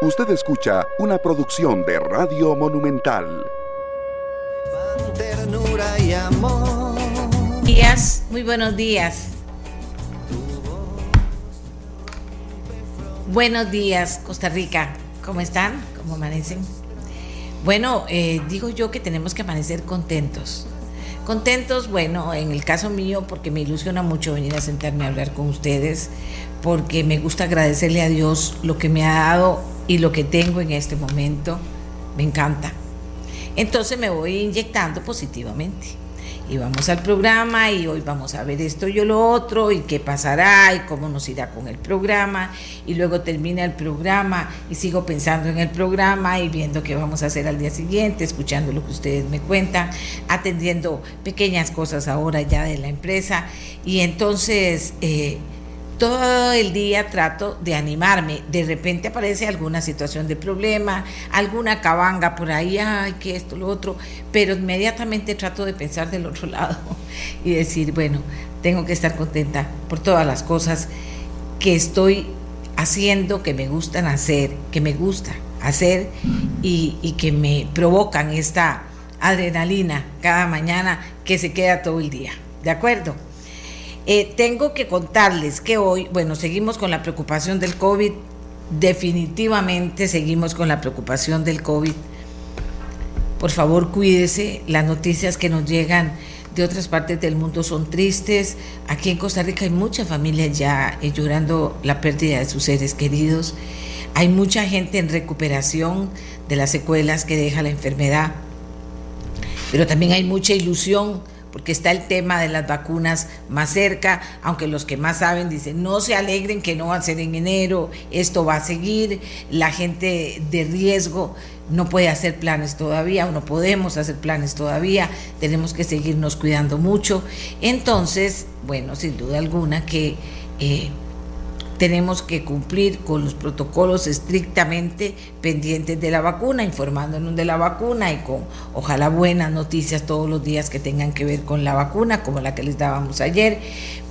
Usted escucha una producción de Radio Monumental. Ternura y amor. Días, muy buenos días. Buenos días, Costa Rica. ¿Cómo están? ¿Cómo amanecen? Bueno, eh, digo yo que tenemos que amanecer contentos. Contentos, bueno, en el caso mío, porque me ilusiona mucho venir a sentarme a hablar con ustedes, porque me gusta agradecerle a Dios lo que me ha dado y lo que tengo en este momento. Me encanta. Entonces me voy inyectando positivamente y vamos al programa y hoy vamos a ver esto y lo otro y qué pasará y cómo nos irá con el programa. Y luego termina el programa y sigo pensando en el programa y viendo qué vamos a hacer al día siguiente, escuchando lo que ustedes me cuentan, atendiendo pequeñas cosas ahora ya de la empresa. Y entonces... Eh, todo el día trato de animarme. De repente aparece alguna situación de problema, alguna cabanga por ahí, ay, que esto, lo otro, pero inmediatamente trato de pensar del otro lado y decir, bueno, tengo que estar contenta por todas las cosas que estoy haciendo, que me gustan hacer, que me gusta hacer y, y que me provocan esta adrenalina cada mañana que se queda todo el día. ¿De acuerdo? Eh, tengo que contarles que hoy, bueno, seguimos con la preocupación del COVID, definitivamente seguimos con la preocupación del COVID. Por favor, cuídese, las noticias que nos llegan de otras partes del mundo son tristes. Aquí en Costa Rica hay mucha familia ya eh, llorando la pérdida de sus seres queridos. Hay mucha gente en recuperación de las secuelas que deja la enfermedad. Pero también hay mucha ilusión porque está el tema de las vacunas más cerca, aunque los que más saben dicen, no se alegren que no va a ser en enero, esto va a seguir, la gente de riesgo no puede hacer planes todavía, o no podemos hacer planes todavía, tenemos que seguirnos cuidando mucho. Entonces, bueno, sin duda alguna que... Eh, tenemos que cumplir con los protocolos estrictamente pendientes de la vacuna, informándonos de la vacuna y con ojalá buenas noticias todos los días que tengan que ver con la vacuna, como la que les dábamos ayer,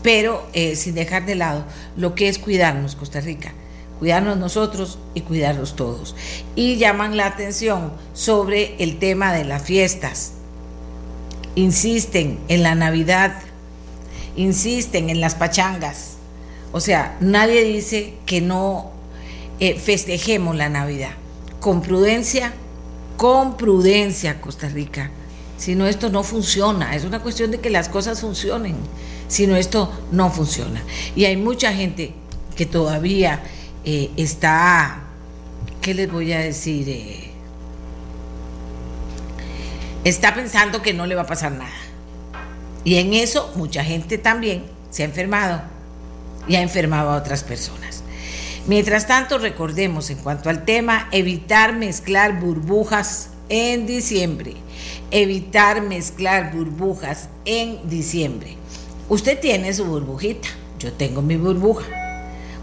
pero eh, sin dejar de lado lo que es cuidarnos, Costa Rica cuidarnos nosotros y cuidarlos todos. Y llaman la atención sobre el tema de las fiestas. Insisten en la Navidad, insisten en las pachangas o sea, nadie dice que no eh, festejemos la Navidad. Con prudencia, con prudencia, Costa Rica. Si no, esto no funciona. Es una cuestión de que las cosas funcionen. Si no, esto no funciona. Y hay mucha gente que todavía eh, está, ¿qué les voy a decir? Eh, está pensando que no le va a pasar nada. Y en eso mucha gente también se ha enfermado y ha enfermado a otras personas. Mientras tanto, recordemos en cuanto al tema, evitar mezclar burbujas en diciembre. Evitar mezclar burbujas en diciembre. Usted tiene su burbujita, yo tengo mi burbuja.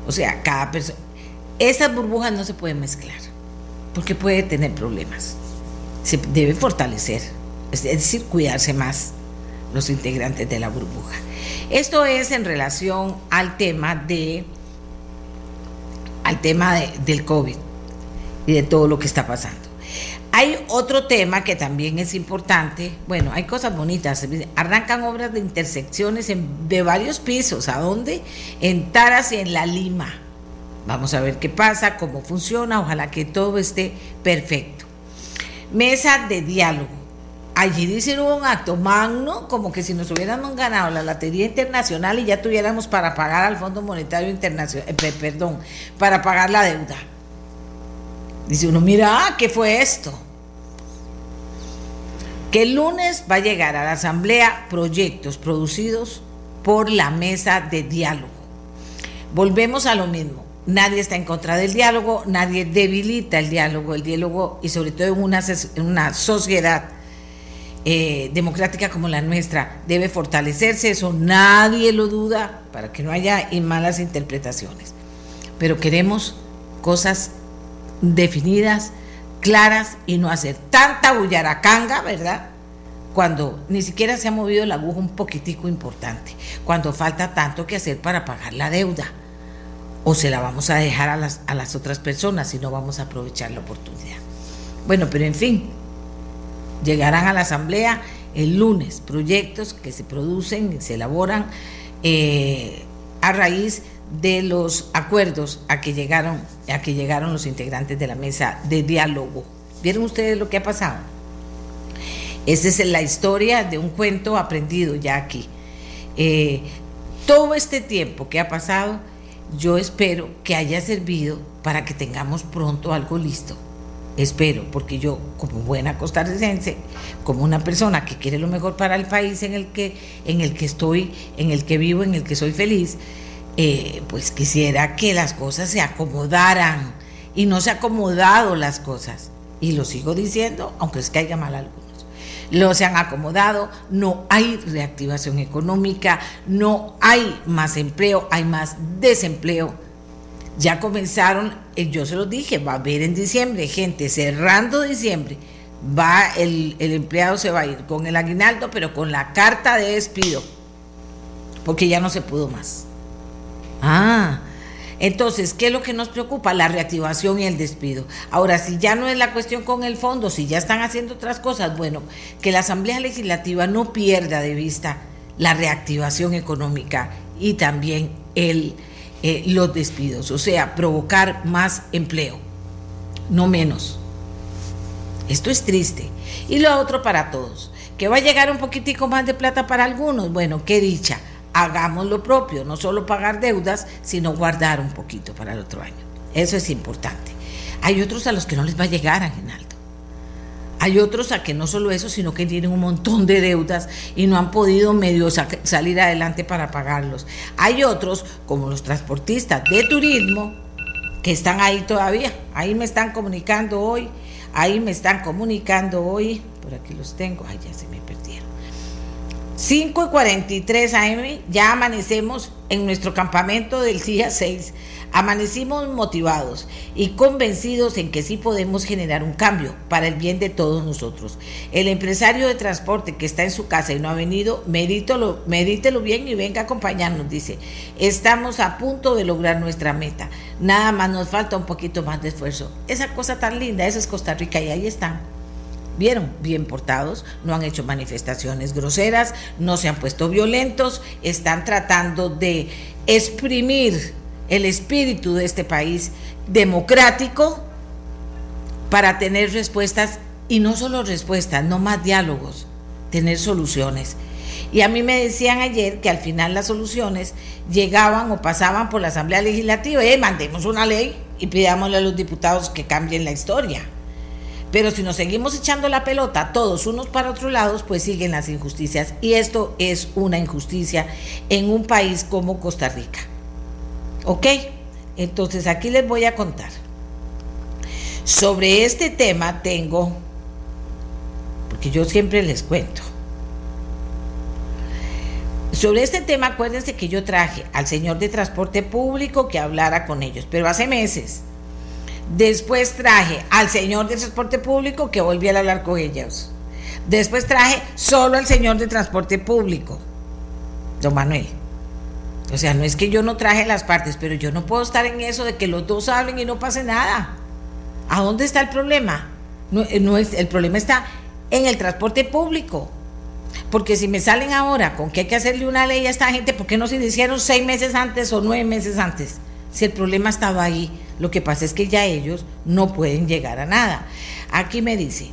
O sea, cada persona... Esas burbujas no se pueden mezclar porque puede tener problemas. Se debe fortalecer, es decir, cuidarse más los integrantes de la burbuja. Esto es en relación al tema de al tema del COVID y de todo lo que está pasando. Hay otro tema que también es importante. Bueno, hay cosas bonitas. Arrancan obras de intersecciones de varios pisos. ¿A dónde? En Taras y en La Lima. Vamos a ver qué pasa, cómo funciona. Ojalá que todo esté perfecto. Mesa de diálogo Allí hicieron un acto magno, como que si nos hubiéramos ganado la Lotería Internacional y ya tuviéramos para pagar al Fondo Monetario Internacional, eh, perdón, para pagar la deuda. Dice uno, mira, ¿qué fue esto? Que el lunes va a llegar a la Asamblea proyectos producidos por la mesa de diálogo. Volvemos a lo mismo. Nadie está en contra del diálogo, nadie debilita el diálogo, el diálogo y sobre todo en una sociedad eh, democrática como la nuestra debe fortalecerse, eso nadie lo duda, para que no haya malas interpretaciones. Pero queremos cosas definidas, claras y no hacer tanta bullaracanga, ¿verdad? Cuando ni siquiera se ha movido la aguja un poquitico importante, cuando falta tanto que hacer para pagar la deuda, o se la vamos a dejar a las, a las otras personas y no vamos a aprovechar la oportunidad. Bueno, pero en fin, llegarán a la Asamblea el lunes proyectos que se producen, se elaboran eh, a raíz de los acuerdos a que llegaron a que llegaron los integrantes de la mesa de diálogo. ¿Vieron ustedes lo que ha pasado? Esa es la historia de un cuento aprendido ya aquí. Eh, todo este tiempo que ha pasado, yo espero que haya servido para que tengamos pronto algo listo. Espero, porque yo como buena costarricense, como una persona que quiere lo mejor para el país en el que, en el que estoy, en el que vivo, en el que soy feliz, eh, pues quisiera que las cosas se acomodaran y no se han acomodado las cosas. Y lo sigo diciendo, aunque es que haya mal algunos. Lo se han acomodado, no hay reactivación económica, no hay más empleo, hay más desempleo. Ya comenzaron, eh, yo se lo dije, va a haber en diciembre gente cerrando diciembre, va el, el empleado se va a ir con el aguinaldo, pero con la carta de despido, porque ya no se pudo más. Ah, entonces, ¿qué es lo que nos preocupa? La reactivación y el despido. Ahora, si ya no es la cuestión con el fondo, si ya están haciendo otras cosas, bueno, que la Asamblea Legislativa no pierda de vista la reactivación económica y también el, eh, los despidos, o sea, provocar más empleo, no menos. Esto es triste. Y lo otro para todos, que va a llegar un poquitico más de plata para algunos, bueno, qué dicha hagamos lo propio, no solo pagar deudas, sino guardar un poquito para el otro año. Eso es importante. Hay otros a los que no les va a llegar aguinaldo. Hay otros a que no solo eso, sino que tienen un montón de deudas y no han podido medio salir adelante para pagarlos. Hay otros, como los transportistas de turismo, que están ahí todavía. Ahí me están comunicando hoy, ahí me están comunicando hoy. Por aquí los tengo, ay, ya se me perdieron. 5 y 43 AM, ya amanecemos en nuestro campamento del día 6. Amanecimos motivados y convencidos en que sí podemos generar un cambio para el bien de todos nosotros. El empresario de transporte que está en su casa y no ha venido, medítelo, medítelo bien y venga a acompañarnos, dice. Estamos a punto de lograr nuestra meta. Nada más nos falta un poquito más de esfuerzo. Esa cosa tan linda, esa es Costa Rica y ahí están vieron bien portados, no han hecho manifestaciones groseras, no se han puesto violentos, están tratando de exprimir el espíritu de este país democrático para tener respuestas y no solo respuestas, no más diálogos, tener soluciones. Y a mí me decían ayer que al final las soluciones llegaban o pasaban por la Asamblea Legislativa y mandemos una ley y pidámosle a los diputados que cambien la historia. Pero si nos seguimos echando la pelota todos unos para otros lados, pues siguen las injusticias. Y esto es una injusticia en un país como Costa Rica. ¿Ok? Entonces aquí les voy a contar. Sobre este tema tengo, porque yo siempre les cuento. Sobre este tema, acuérdense que yo traje al señor de transporte público que hablara con ellos, pero hace meses Después traje al señor de transporte público que volví a hablar con ellos. Después traje solo al señor de transporte público, don Manuel. O sea, no es que yo no traje las partes, pero yo no puedo estar en eso de que los dos hablen y no pase nada. ¿A dónde está el problema? No, eh, es, el problema está en el transporte público. Porque si me salen ahora con que hay que hacerle una ley a esta gente, ¿por qué no se hicieron seis meses antes o nueve meses antes? Si el problema estaba ahí, lo que pasa es que ya ellos no pueden llegar a nada. Aquí me dice,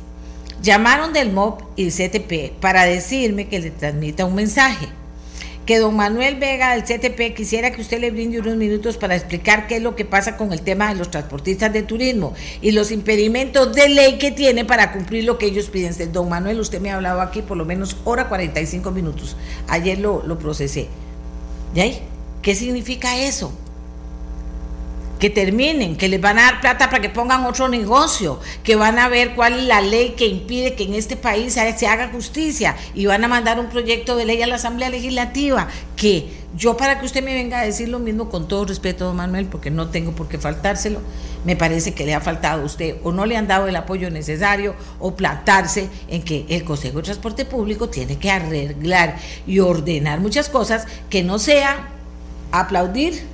llamaron del MOP y CTP para decirme que le transmita un mensaje. Que don Manuel Vega del CTP quisiera que usted le brinde unos minutos para explicar qué es lo que pasa con el tema de los transportistas de turismo y los impedimentos de ley que tiene para cumplir lo que ellos piden. Don Manuel, usted me ha hablado aquí por lo menos hora 45 minutos. Ayer lo, procesé. ¿Y ¿Qué significa eso? Que terminen, que les van a dar plata para que pongan otro negocio, que van a ver cuál es la ley que impide que en este país se haga justicia y van a mandar un proyecto de ley a la Asamblea Legislativa, que yo para que usted me venga a decir lo mismo con todo respeto, don Manuel, porque no tengo por qué faltárselo, me parece que le ha faltado a usted o no le han dado el apoyo necesario o plantarse en que el Consejo de Transporte Público tiene que arreglar y ordenar muchas cosas que no sean aplaudir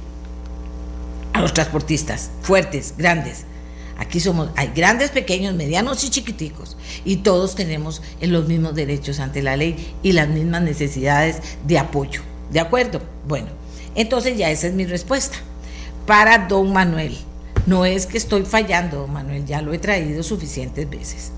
a los transportistas, fuertes, grandes. Aquí somos, hay grandes, pequeños, medianos y chiquiticos. Y todos tenemos los mismos derechos ante la ley y las mismas necesidades de apoyo. ¿De acuerdo? Bueno, entonces ya esa es mi respuesta. Para don Manuel. No es que estoy fallando, don Manuel, ya lo he traído suficientes veces.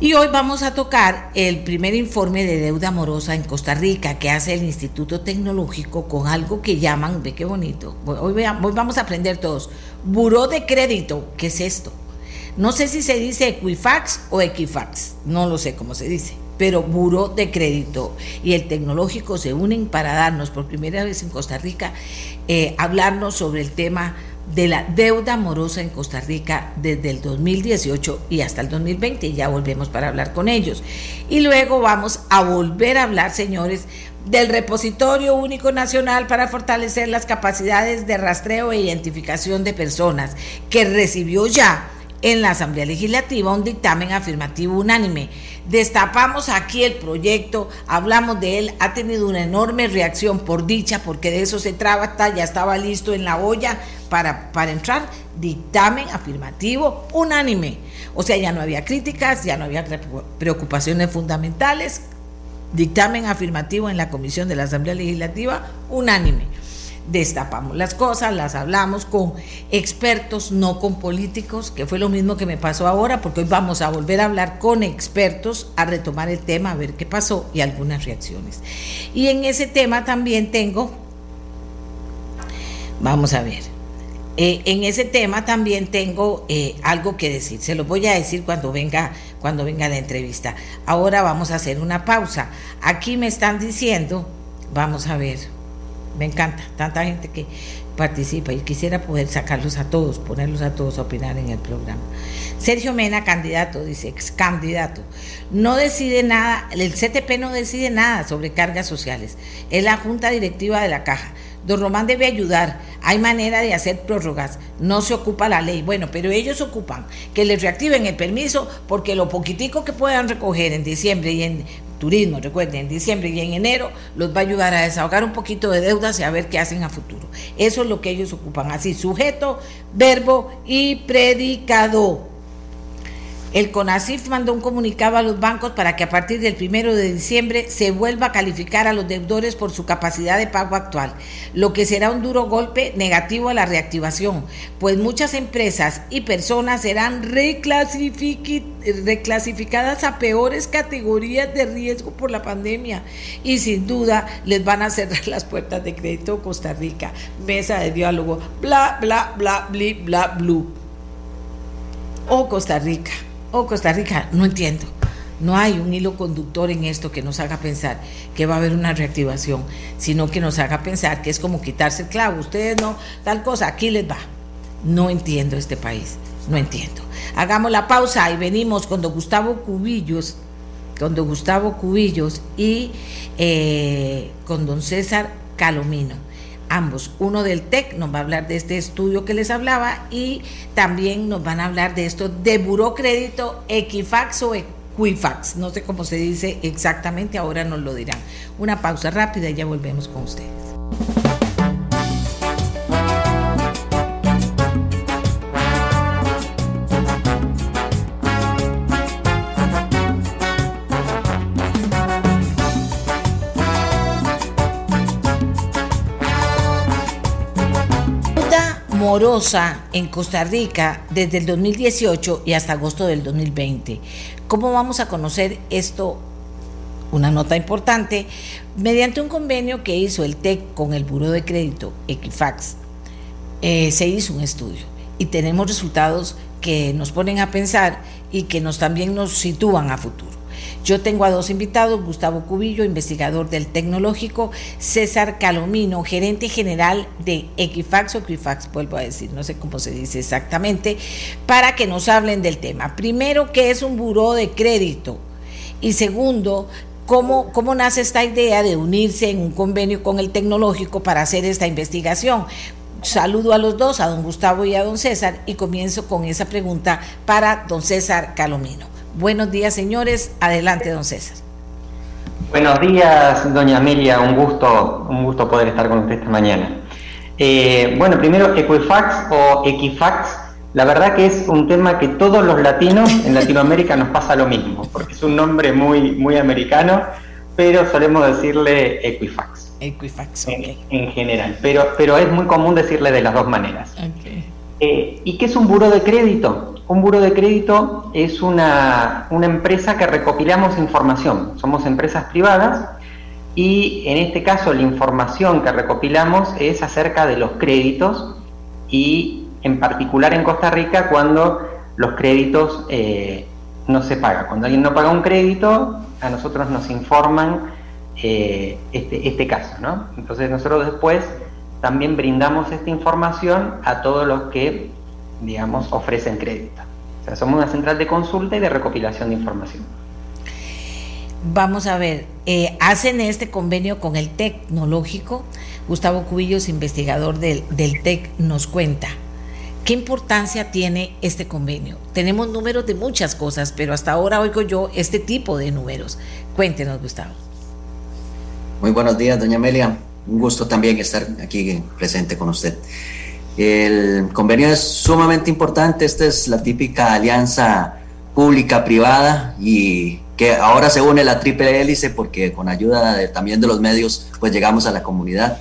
Y hoy vamos a tocar el primer informe de deuda amorosa en Costa Rica que hace el Instituto Tecnológico con algo que llaman, ve qué bonito, hoy, vamos a aprender todos, buró de crédito, ¿qué es esto? No sé si se dice Equifax o Equifax, no lo sé cómo se dice, pero buró de crédito y el tecnológico se unen para darnos por primera vez en Costa Rica, eh, hablarnos sobre el tema de la deuda morosa en Costa Rica desde el 2018 y hasta el 2020. Y ya volvemos para hablar con ellos. Y luego vamos a volver a hablar, señores, del repositorio único nacional para fortalecer las capacidades de rastreo e identificación de personas, que recibió ya en la Asamblea Legislativa un dictamen afirmativo unánime. Destapamos aquí el proyecto, hablamos de él, ha tenido una enorme reacción por dicha, porque de eso se trata, ya estaba listo en la olla para, entrar. Dictamen afirmativo unánime. O sea, ya no había críticas, ya no había preocupaciones fundamentales. Dictamen afirmativo en la Comisión de la Asamblea Legislativa unánime destapamos las cosas, las hablamos con expertos, no con políticos, que fue lo mismo que me pasó ahora, porque hoy vamos a volver a hablar con expertos, a retomar el tema, a ver qué pasó y algunas reacciones. Y en ese tema también tengo, vamos a ver, eh, en ese tema también tengo eh, algo que decir, se lo voy a decir cuando venga, cuando venga la entrevista. Ahora vamos a hacer una pausa. Aquí me están diciendo, vamos a ver. Me encanta, tanta gente que participa y quisiera poder sacarlos a todos, ponerlos a todos a opinar en el programa. Sergio Mena, candidato, dice, ex candidato, no decide nada, el CTP no decide nada sobre cargas sociales, es la junta directiva de la caja. Don Román debe ayudar, hay manera de hacer prórrogas, no se ocupa la ley. Bueno, pero ellos ocupan que les reactiven el permiso porque lo poquitico que puedan recoger en diciembre y en turismo, recuerden, en diciembre y en enero los va a ayudar a desahogar un poquito de deudas y a ver qué hacen a futuro. Eso es lo que ellos ocupan, así, sujeto, verbo y predicado. El CONACIF mandó un comunicado a los bancos para que a partir del primero de diciembre se vuelva a calificar a los deudores por su capacidad de pago actual, lo que será un duro golpe negativo a la reactivación, pues muchas empresas y personas serán reclasificadas a peores categorías de riesgo por la pandemia y sin duda les van a cerrar las puertas de crédito Costa Rica. Mesa de diálogo, bla, bla, bla, bla, bla, blue. O Costa Rica o Costa Rica, no entiendo. No hay un hilo conductor en esto que nos haga pensar que va a haber una reactivación, sino que nos haga pensar que es como quitarse el clavo. Ustedes no, tal cosa, aquí les va. No entiendo este país, no entiendo. Hagamos la pausa y venimos con don Gustavo Cubillos, con don Gustavo Cubillos y eh, con don César Calomino ambos. Uno del TEC nos va a hablar de este estudio que les hablaba y también nos van a hablar de esto de buró crédito Equifax o Equifax. No sé cómo se dice exactamente, ahora nos lo dirán. Una pausa rápida y ya volvemos con ustedes. En Costa Rica desde el 2018 y hasta agosto del 2020. ¿Cómo vamos a conocer esto? Una nota importante, mediante un convenio que hizo el TEC con el Buró de Crédito Equifax, eh, se hizo un estudio y tenemos resultados que nos ponen a pensar y que nos también nos sitúan a futuro. Yo tengo a dos invitados, Gustavo Cubillo, investigador del tecnológico, César Calomino, gerente general de Equifax o Equifax, vuelvo a decir, no sé cómo se dice exactamente, para que nos hablen del tema. Primero, ¿qué es un buró de crédito? Y segundo, ¿Cómo, ¿Cómo, nace esta idea de unirse en un convenio con el tecnológico para hacer esta investigación? Saludo a los dos, a don Gustavo y a don César, y comienzo con esa pregunta para don César Calomino. Buenos días, señores. Adelante, don César. Buenos días, doña Amelia. Un gusto, un gusto poder estar con usted esta mañana. Eh, bueno, primero Equifax o Equifax, la verdad que es un tema que todos los latinos en Latinoamérica nos pasa lo mismo, porque es un nombre muy, muy americano, pero solemos decirle Equifax. Equifax, en, general, pero, pero es muy común decirle de las dos maneras. Eh, ¿Y qué es un buro de crédito? Un buro de crédito es una, empresa que recopilamos información. Somos empresas privadas y en este caso la información que recopilamos es acerca de los créditos y en particular en Costa Rica cuando los créditos eh, no se pagan. Cuando alguien no paga un crédito, a nosotros nos informan eh, este, este caso. ¿no? Entonces nosotros después también brindamos esta información a todos los que, digamos, ofrecen crédito. O sea, somos una central de consulta y de recopilación de información. Vamos a ver, eh, hacen este convenio con el tecnológico. Gustavo Cubillos, investigador del, del TEC, nos cuenta. ¿Qué importancia tiene este convenio? Tenemos números de muchas cosas, pero hasta ahora oigo yo este tipo de números. Cuéntenos, Gustavo. Muy buenos días, doña Amelia. Un gusto también estar aquí presente con usted. El convenio es sumamente importante. Esta es la típica alianza pública-privada y que ahora se une la triple hélice porque con ayuda también de los medios pues llegamos a la comunidad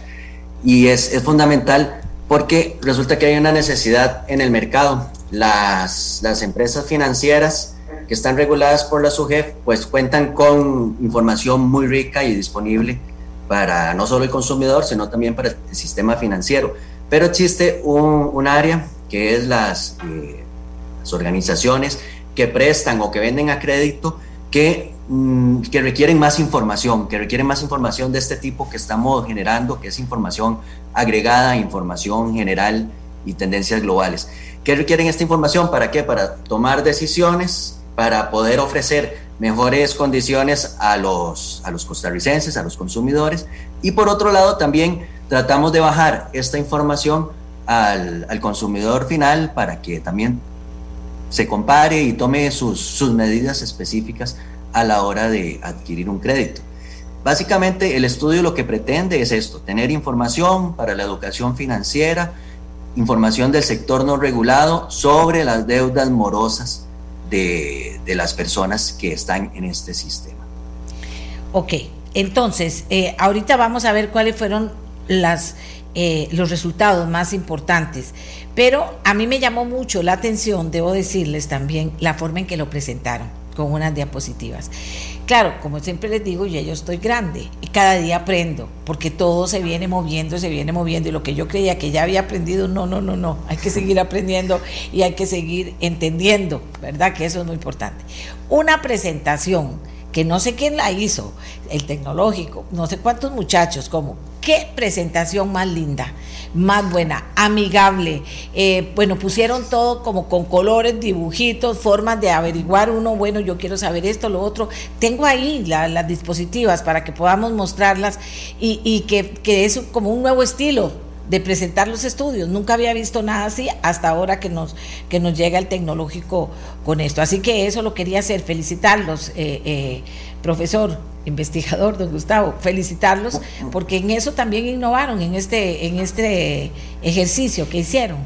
y es, es, fundamental porque resulta que hay una necesidad en el mercado. Las, las empresas financieras que están reguladas por la SUGEF pues cuentan con información muy rica y disponible para no solo el consumidor, sino también para el sistema financiero. Pero existe un, área que es las, eh, las organizaciones que prestan o que venden a crédito que, mm, que requieren más información, que requieren más información de este tipo que estamos generando, que es información agregada, información general y tendencias globales. ¿Qué requieren esta información? ¿Para qué? Para tomar decisiones, para poder ofrecer mejores condiciones a los, a los costarricenses, a los consumidores. Y por otro lado, también tratamos de bajar esta información al, al consumidor final para que también se compare y tome sus, sus medidas específicas a la hora de adquirir un crédito. Básicamente el estudio lo que pretende es esto, tener información para la educación financiera, información del sector no regulado sobre las deudas morosas de, las personas que están en este sistema. Ok, entonces, eh, ahorita vamos a ver cuáles fueron las, eh, los resultados más importantes, pero a mí me llamó mucho la atención, debo decirles también, la forma en que lo presentaron, con unas diapositivas. Claro, como siempre les digo, ya yo estoy grande y cada día aprendo, porque todo se viene moviendo, se viene moviendo y lo que yo creía que ya había aprendido, no, no, no, no, hay que seguir aprendiendo y hay que seguir entendiendo, ¿verdad? Que eso es muy importante. Una presentación que no sé quién la hizo, el tecnológico, no sé cuántos muchachos, como, qué presentación más linda más buena, amigable. Eh, bueno, pusieron todo como con colores, dibujitos, formas de averiguar uno, bueno, yo quiero saber esto, lo otro. Tengo ahí las dispositivas para que podamos mostrarlas y, y que, que es como un nuevo estilo de presentar los estudios. Nunca había visto nada así hasta ahora que nos, que nos llega el tecnológico con esto. Así que eso lo quería hacer, felicitarlos, eh, eh, profesor, investigador, don Gustavo, felicitarlos, porque en eso también innovaron, en este, en este ejercicio que hicieron.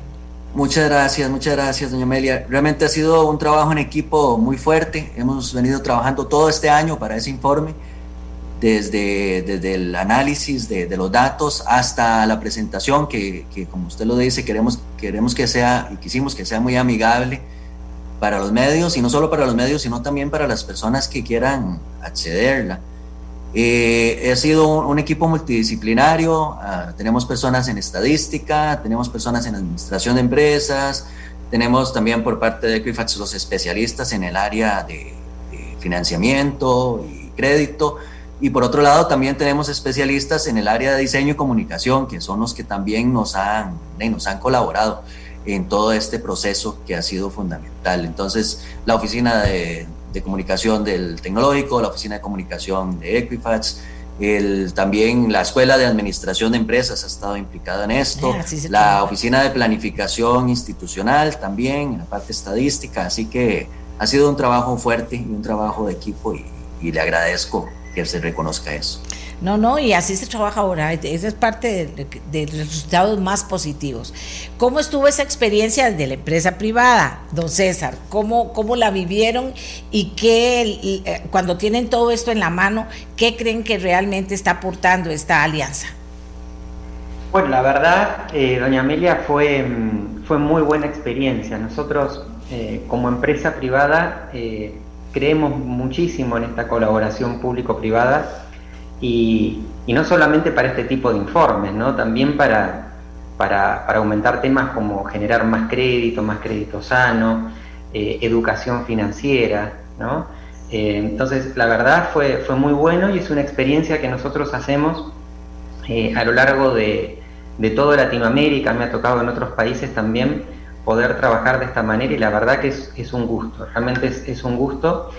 Muchas gracias, muchas gracias, doña Amelia. Realmente ha sido un trabajo en equipo muy fuerte. Hemos venido trabajando todo este año para ese informe desde, desde el análisis de, de, los datos hasta la presentación, que, que, como usted lo dice, queremos, queremos que sea y quisimos que sea muy amigable para los medios, y no solo para los medios, sino también para las personas que quieran accederla. Eh, ha sido un, equipo multidisciplinario, uh, tenemos personas en estadística, tenemos personas en administración de empresas, tenemos también por parte de Equifax los especialistas en el área de, de financiamiento y crédito, y por otro lado, también tenemos especialistas en el área de diseño y comunicación, que son los que también nos han, nos han colaborado en todo este proceso que ha sido fundamental. Entonces, la oficina de, de comunicación del tecnológico, la oficina de comunicación de Equifax, el, también la Escuela de Administración de Empresas ha estado implicada en esto, ah, sí la Oficina de Planificación Institucional también, en la parte estadística, así que ha sido un trabajo fuerte y un trabajo de equipo y, y le agradezco que se reconozca eso. No, no, y así se trabaja ahora. Esa es parte de, los resultados más positivos. ¿Cómo estuvo esa experiencia de la empresa privada, don César? ¿Cómo, cómo la vivieron y qué, eh, cuando tienen todo esto en la mano, qué creen que realmente está aportando esta alianza? Bueno, la verdad, eh, doña Amelia, fue, fue muy buena experiencia. Nosotros, eh, como empresa privada, creemos muchísimo en esta colaboración público-privada y, no solamente para este tipo de informes, ¿no? también para, para, aumentar temas como generar más crédito, más crédito sano, eh, educación financiera. ¿no? Eh, entonces, la verdad fue, fue muy bueno y es una experiencia que nosotros hacemos eh, a lo largo de, de toda Latinoamérica, me ha tocado en otros países también poder trabajar de esta manera y la verdad que es, es un gusto, realmente es, es un gusto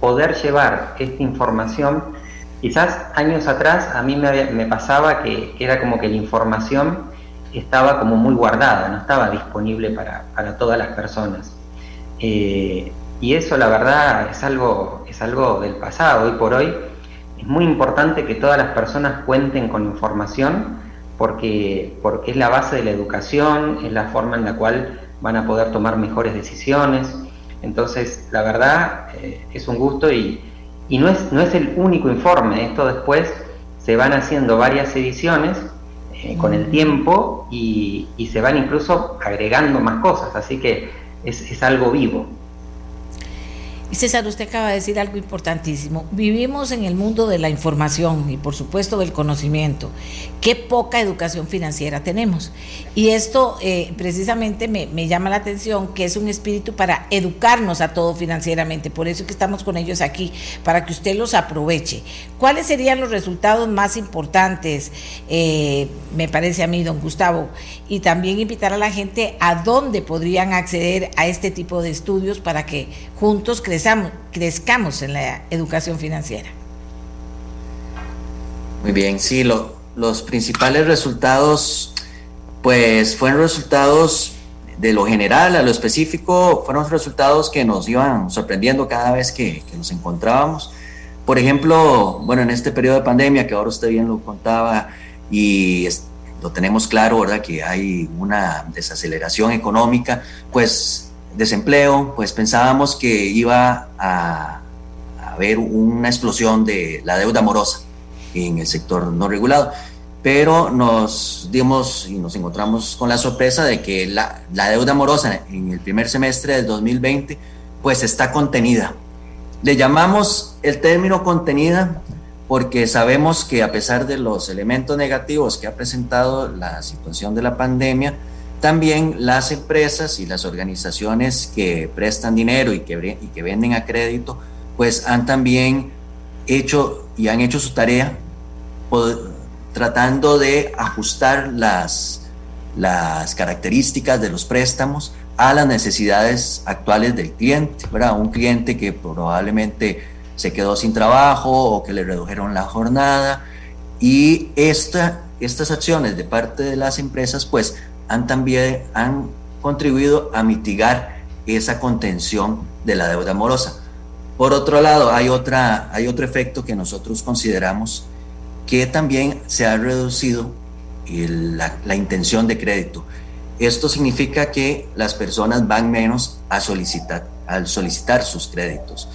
poder llevar esta información Quizás años atrás a mí me, pasaba que, era como que la información estaba como muy guardada, no estaba disponible para, todas las personas. Eh, y eso la verdad es algo, es algo del pasado, hoy por hoy es muy importante que todas las personas cuenten con información porque, porque es la base de la educación, es la forma en la cual van a poder tomar mejores decisiones. Entonces, la verdad eh, es un gusto y, y no es, no es el único informe, esto después se van haciendo varias ediciones eh, con el tiempo y, y, se van incluso agregando más cosas, así que es, es algo vivo. César, usted acaba de decir algo importantísimo. Vivimos en el mundo de la información y por supuesto del conocimiento. Qué poca educación financiera tenemos. Y esto eh, precisamente me, me, llama la atención, que es un espíritu para educarnos a todo financieramente. Por eso que estamos con ellos aquí, para que usted los aproveche. ¿Cuáles serían los resultados más importantes, eh, me parece a mí, don Gustavo? Y también invitar a la gente a dónde podrían acceder a este tipo de estudios para que juntos crezcamos crezcamos en la educación financiera. Muy bien, sí, los principales resultados, pues fueron resultados de lo general a lo específico, fueron resultados que nos iban sorprendiendo cada vez que, nos encontrábamos. Por ejemplo, bueno, en este periodo de pandemia, que ahora usted bien lo contaba, y lo tenemos claro, ¿verdad? Que hay una desaceleración económica, pues desempleo, pues pensábamos que iba a, haber una explosión de la deuda morosa en el sector no regulado, pero nos dimos y nos encontramos con la sorpresa de que la, la deuda morosa en el primer semestre del 2020 pues está contenida. Le llamamos el término contenida porque sabemos que a pesar de los elementos negativos que ha presentado la situación de la pandemia, también las empresas y las organizaciones que prestan dinero y que, y que venden a crédito, pues han también hecho y han hecho su tarea tratando de ajustar las, las características de los préstamos a las necesidades actuales del cliente, ¿verdad? Un cliente que probablemente se quedó sin trabajo o que le redujeron la jornada y esta, estas acciones de parte de las empresas pues han también han contribuido a mitigar esa contención de la deuda morosa. Por otro lado, hay, otra, hay otro efecto que nosotros consideramos que también se ha reducido la, la, intención de crédito. Esto significa que las personas van menos a solicitar, al solicitar sus créditos.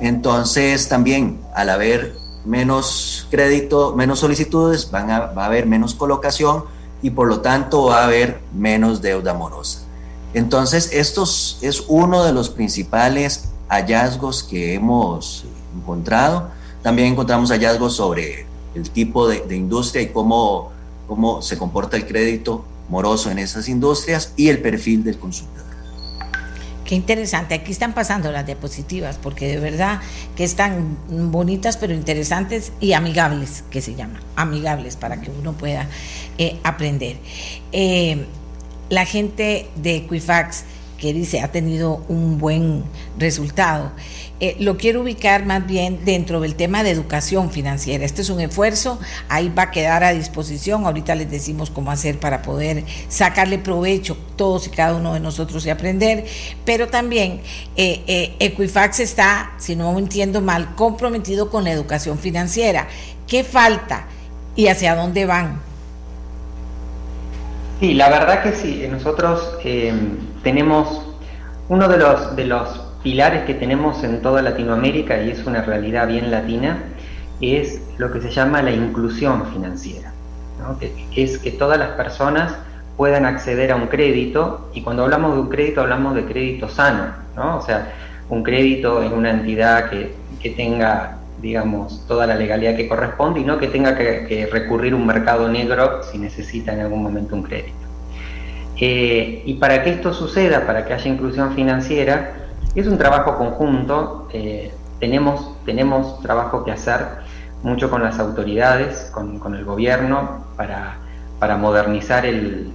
Entonces, también al haber menos crédito, menos solicitudes, van a, va a haber menos colocación, y por lo tanto va a haber menos deuda morosa. Entonces, esto es uno de los principales hallazgos que hemos encontrado. También encontramos hallazgos sobre el tipo de, de industria y cómo, cómo se comporta el crédito moroso en esas industrias y el perfil del consumidor. Qué interesante. Aquí están pasando las diapositivas porque de verdad que están bonitas pero interesantes y amigables, que se llaman, amigables para que uno pueda eh, aprender. Eh, la gente de Equifax que dice ha tenido un buen resultado. Eh, lo quiero ubicar más bien dentro del tema de educación financiera. Este es un esfuerzo, ahí va a quedar a disposición. Ahorita les decimos cómo hacer para poder sacarle provecho todos y cada uno de nosotros y aprender. Pero también eh, eh, Equifax está, si no me entiendo mal, comprometido con la educación financiera. ¿Qué falta y hacia dónde van? Sí, la verdad que sí. Nosotros tenemos uno de los, de los pilares que tenemos en toda Latinoamérica, y es una realidad bien latina, es lo que se llama la inclusión financiera, que, es que todas las personas puedan acceder a un crédito, y cuando hablamos de un crédito hablamos de crédito sano, ¿no? o sea, un crédito en una entidad que, que tenga, digamos, toda la legalidad que corresponde y no que tenga que, que recurrir a un mercado negro si necesita en algún momento un crédito. Eh, y para que esto suceda, para que haya inclusión financiera, es un trabajo conjunto, eh, tenemos, tenemos trabajo que hacer mucho con las autoridades, con, el gobierno, para, para, modernizar el,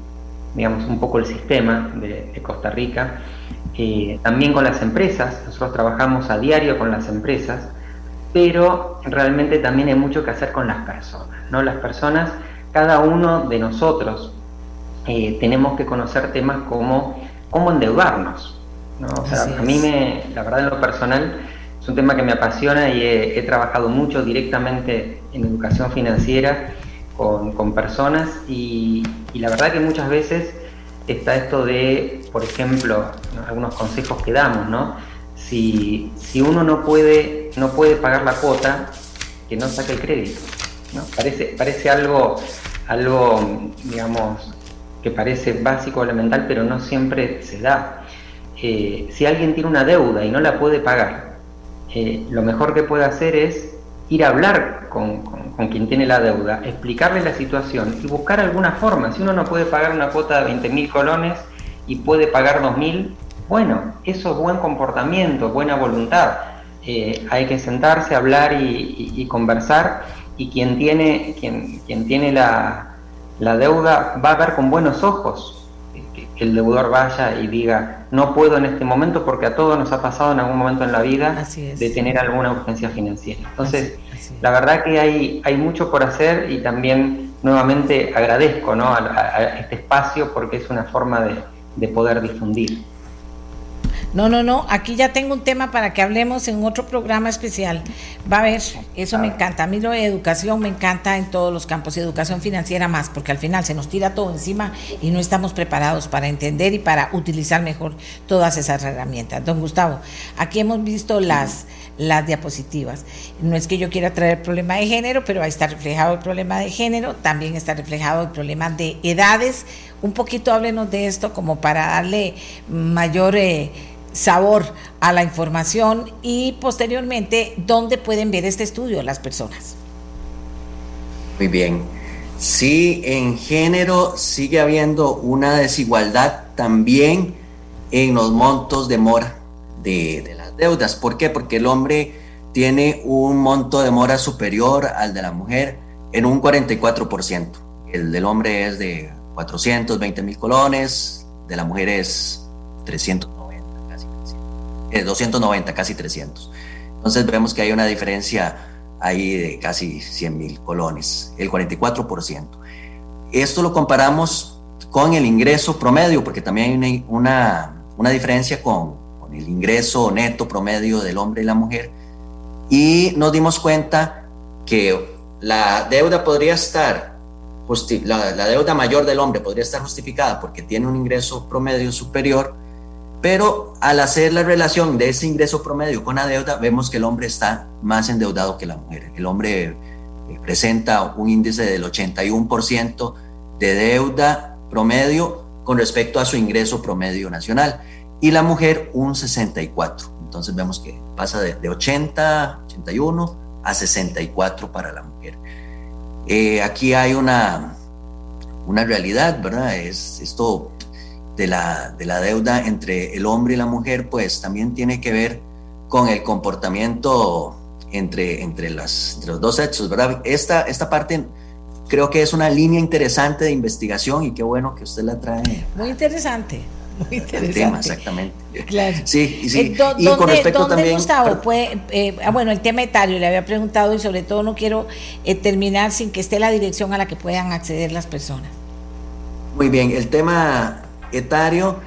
digamos, un poco el sistema de, Costa Rica. Eh, también con las empresas, nosotros trabajamos a diario con las empresas, pero realmente también hay mucho que hacer con las personas. ¿no? Las personas, cada uno de nosotros, eh, tenemos que conocer temas como cómo endeudarnos, a mí, me, la verdad, en lo personal, es un tema que me apasiona y he, trabajado mucho directamente en educación financiera con, personas y, la verdad que muchas veces está esto de, por ejemplo, algunos consejos que damos, ¿no? Si, uno no puede, no puede pagar la cuota, que no saque el crédito. Parece, parece algo, algo, digamos, que parece básico, elemental, pero no siempre se da. Eh, si alguien tiene una deuda y no la puede pagar, eh, lo mejor que puede hacer es ir a hablar con, quien tiene la deuda, explicarle la situación y buscar alguna forma. Si uno no puede pagar una cuota de 20 mil colones y puede pagar 2 mil, bueno, eso es buen comportamiento, buena voluntad. Eh, hay que sentarse, hablar y, conversar y quien tiene, quien, tiene la deuda va a ver con buenos ojos que el deudor vaya y diga, no puedo en este momento porque a todos nos ha pasado en algún momento en la vida de tener alguna urgencia financiera. Entonces, la verdad que hay, hay mucho por hacer y también nuevamente agradezco ¿no? a, este espacio porque es una forma de, de poder difundir. No, no, no, aquí ya tengo un tema para que hablemos en otro programa especial. Va a ver, eso me encanta. A mí lo de educación me encanta en todos los campos y educación financiera más, porque al final se nos tira todo encima y no estamos preparados para entender y para utilizar mejor todas esas herramientas. Don Gustavo, aquí hemos visto las, las diapositivas. No es que yo quiera traer el problema de género, pero ahí está reflejado el problema de género, también está reflejado el problema de edades. Un poquito háblenos de esto como para darle mayor... Eh, sabor a la información y posteriormente dónde pueden ver este estudio las personas. Muy bien. Sí, en género sigue habiendo una desigualdad también en los montos de mora de, las deudas. ¿Por qué? Porque el hombre tiene un monto de mora superior al de la mujer en un 44%. El del hombre es de 420 mil colones, de la mujer es 300 290, eh, casi 300. Entonces vemos que hay una diferencia ahí de casi 100 mil colones, el 44%. Esto lo comparamos con el ingreso promedio, porque también hay una, una, diferencia con, con, el ingreso neto promedio del hombre y la mujer. Y nos dimos cuenta que la deuda podría estar, la, la deuda mayor del hombre podría estar justificada porque tiene un ingreso promedio superior pero al hacer la relación de ese ingreso promedio con la deuda, vemos que el hombre está más endeudado que la mujer. El hombre eh, presenta un índice del 81% de deuda promedio con respecto a su ingreso promedio nacional y la mujer un 64. Entonces vemos que pasa de, 80, 81 a 64 para la mujer. Eh, aquí hay una, una realidad, ¿verdad? Es, esto de la, de la deuda entre el hombre y la mujer, pues también tiene que ver con el comportamiento entre, entre, las, los dos sexos, ¿verdad? Esta, esta parte creo que es una línea interesante de investigación y qué bueno que usted la trae. Muy interesante. Muy interesante. tema, exactamente. Claro. Sí, sí. Eh, y con respecto también. Gustavo, puede, eh, ah, bueno, el tema etario le había preguntado y sobre todo no quiero eh, terminar sin que esté la dirección a la que puedan acceder las personas. Muy bien, el tema etario,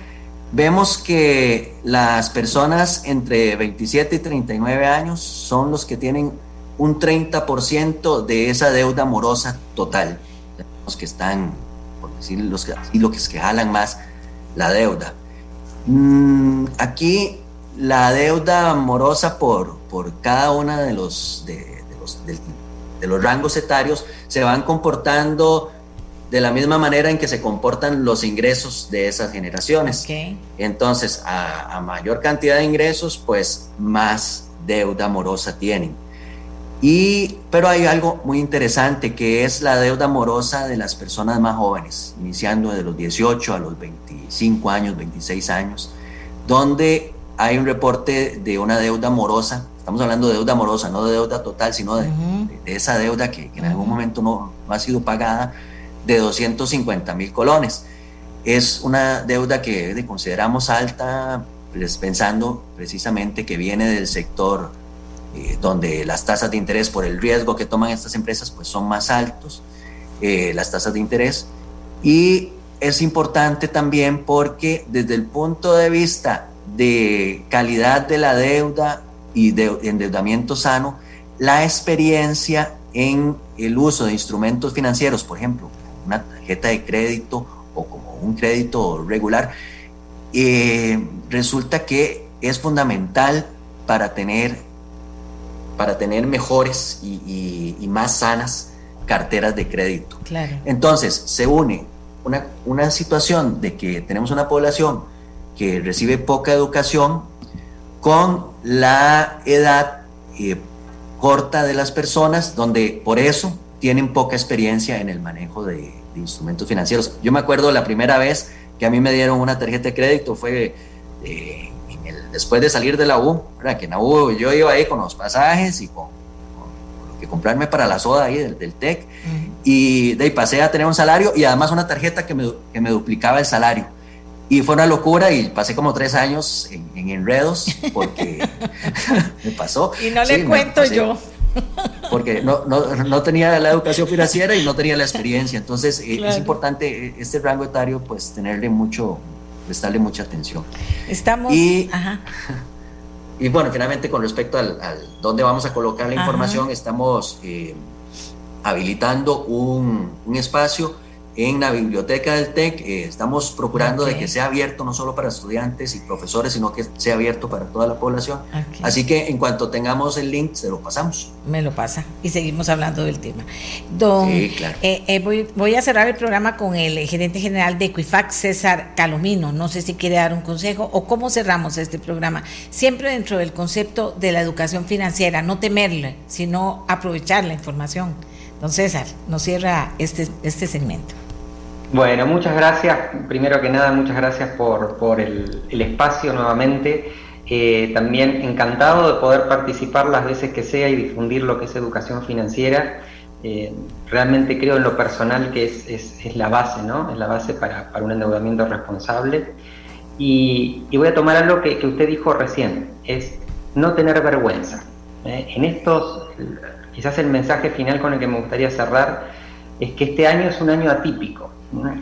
vemos que las personas entre 27 y 39 años son los que tienen un 30% de esa deuda morosa total. Los que están, por decir, los que, y los que jalan más la deuda. Mm, aquí la deuda morosa por, por cada una de los, de, los, de, los rangos etarios se van comportando de la misma manera en que se comportan los ingresos de esas generaciones. Entonces, a, a, mayor cantidad de ingresos, pues más deuda morosa tienen. Y, pero hay algo muy interesante que es la deuda morosa de las personas más jóvenes, iniciando de los 18 a los 25 años, 26 años, donde hay un reporte de una deuda morosa, estamos hablando de deuda morosa, no de deuda total, sino de, esa deuda que, en algún momento no, ha sido pagada, de 250 mil colones. Es una deuda que consideramos alta, pues, pensando precisamente que viene del sector eh, donde las tasas de interés por el riesgo que toman estas empresas pues son más altos, eh, las tasas de interés. Y es importante también porque desde el punto de vista de calidad de la deuda y de endeudamiento sano, la experiencia en el uso de instrumentos financieros, por ejemplo, una tarjeta de crédito o como un crédito regular, eh, resulta que es fundamental para tener para tener mejores y, más sanas carteras de crédito. Entonces, se une una, situación de que tenemos una población que recibe poca educación con la edad eh, corta de las personas, donde por eso tienen poca experiencia en el manejo de, instrumentos financieros. Yo me acuerdo la primera vez que a mí me dieron una tarjeta de crédito fue eh, después de salir de la U, que en la U yo iba ahí con los pasajes y con, lo que comprarme para la soda ahí del, TEC, y de ahí pasé a tener un salario y además una tarjeta que me, que me duplicaba el salario. Y fue una locura y pasé como tres años en, enredos porque me pasó. Y no le cuento yo. Porque no, no, no, tenía la educación financiera y no tenía la experiencia. Entonces eh, es importante eh, este rango etario pues tenerle mucho, prestarle mucha atención. Estamos... Y, y bueno, finalmente con respecto al, dónde vamos a colocar la información, estamos eh, habilitando un, un espacio en la biblioteca del TEC. Eh, estamos procurando de que sea abierto no solo para estudiantes y profesores, sino que sea abierto para toda la población. Así que en cuanto tengamos el link, se lo pasamos. Me lo pasa y seguimos hablando del tema. Don, sí, claro. Eh, eh, voy, a cerrar el programa con el gerente general de Equifax, César Calomino. No sé si quiere dar un consejo o cómo cerramos este programa. Siempre dentro del concepto de la educación financiera, no temerle, sino aprovechar la información. Don César, nos cierra este, este segmento. Bueno, muchas gracias. Primero que nada, muchas gracias por, el, espacio nuevamente. Eh, también encantado de poder participar las veces que sea y difundir lo que es educación financiera. Eh, realmente creo en lo personal que es, la base, ¿no? Es la base para, un endeudamiento responsable. Y, voy a tomar algo que, usted dijo recién, es no tener vergüenza. ¿eh? En estos, quizás el mensaje final con el que me gustaría cerrar es que este año es un año atípico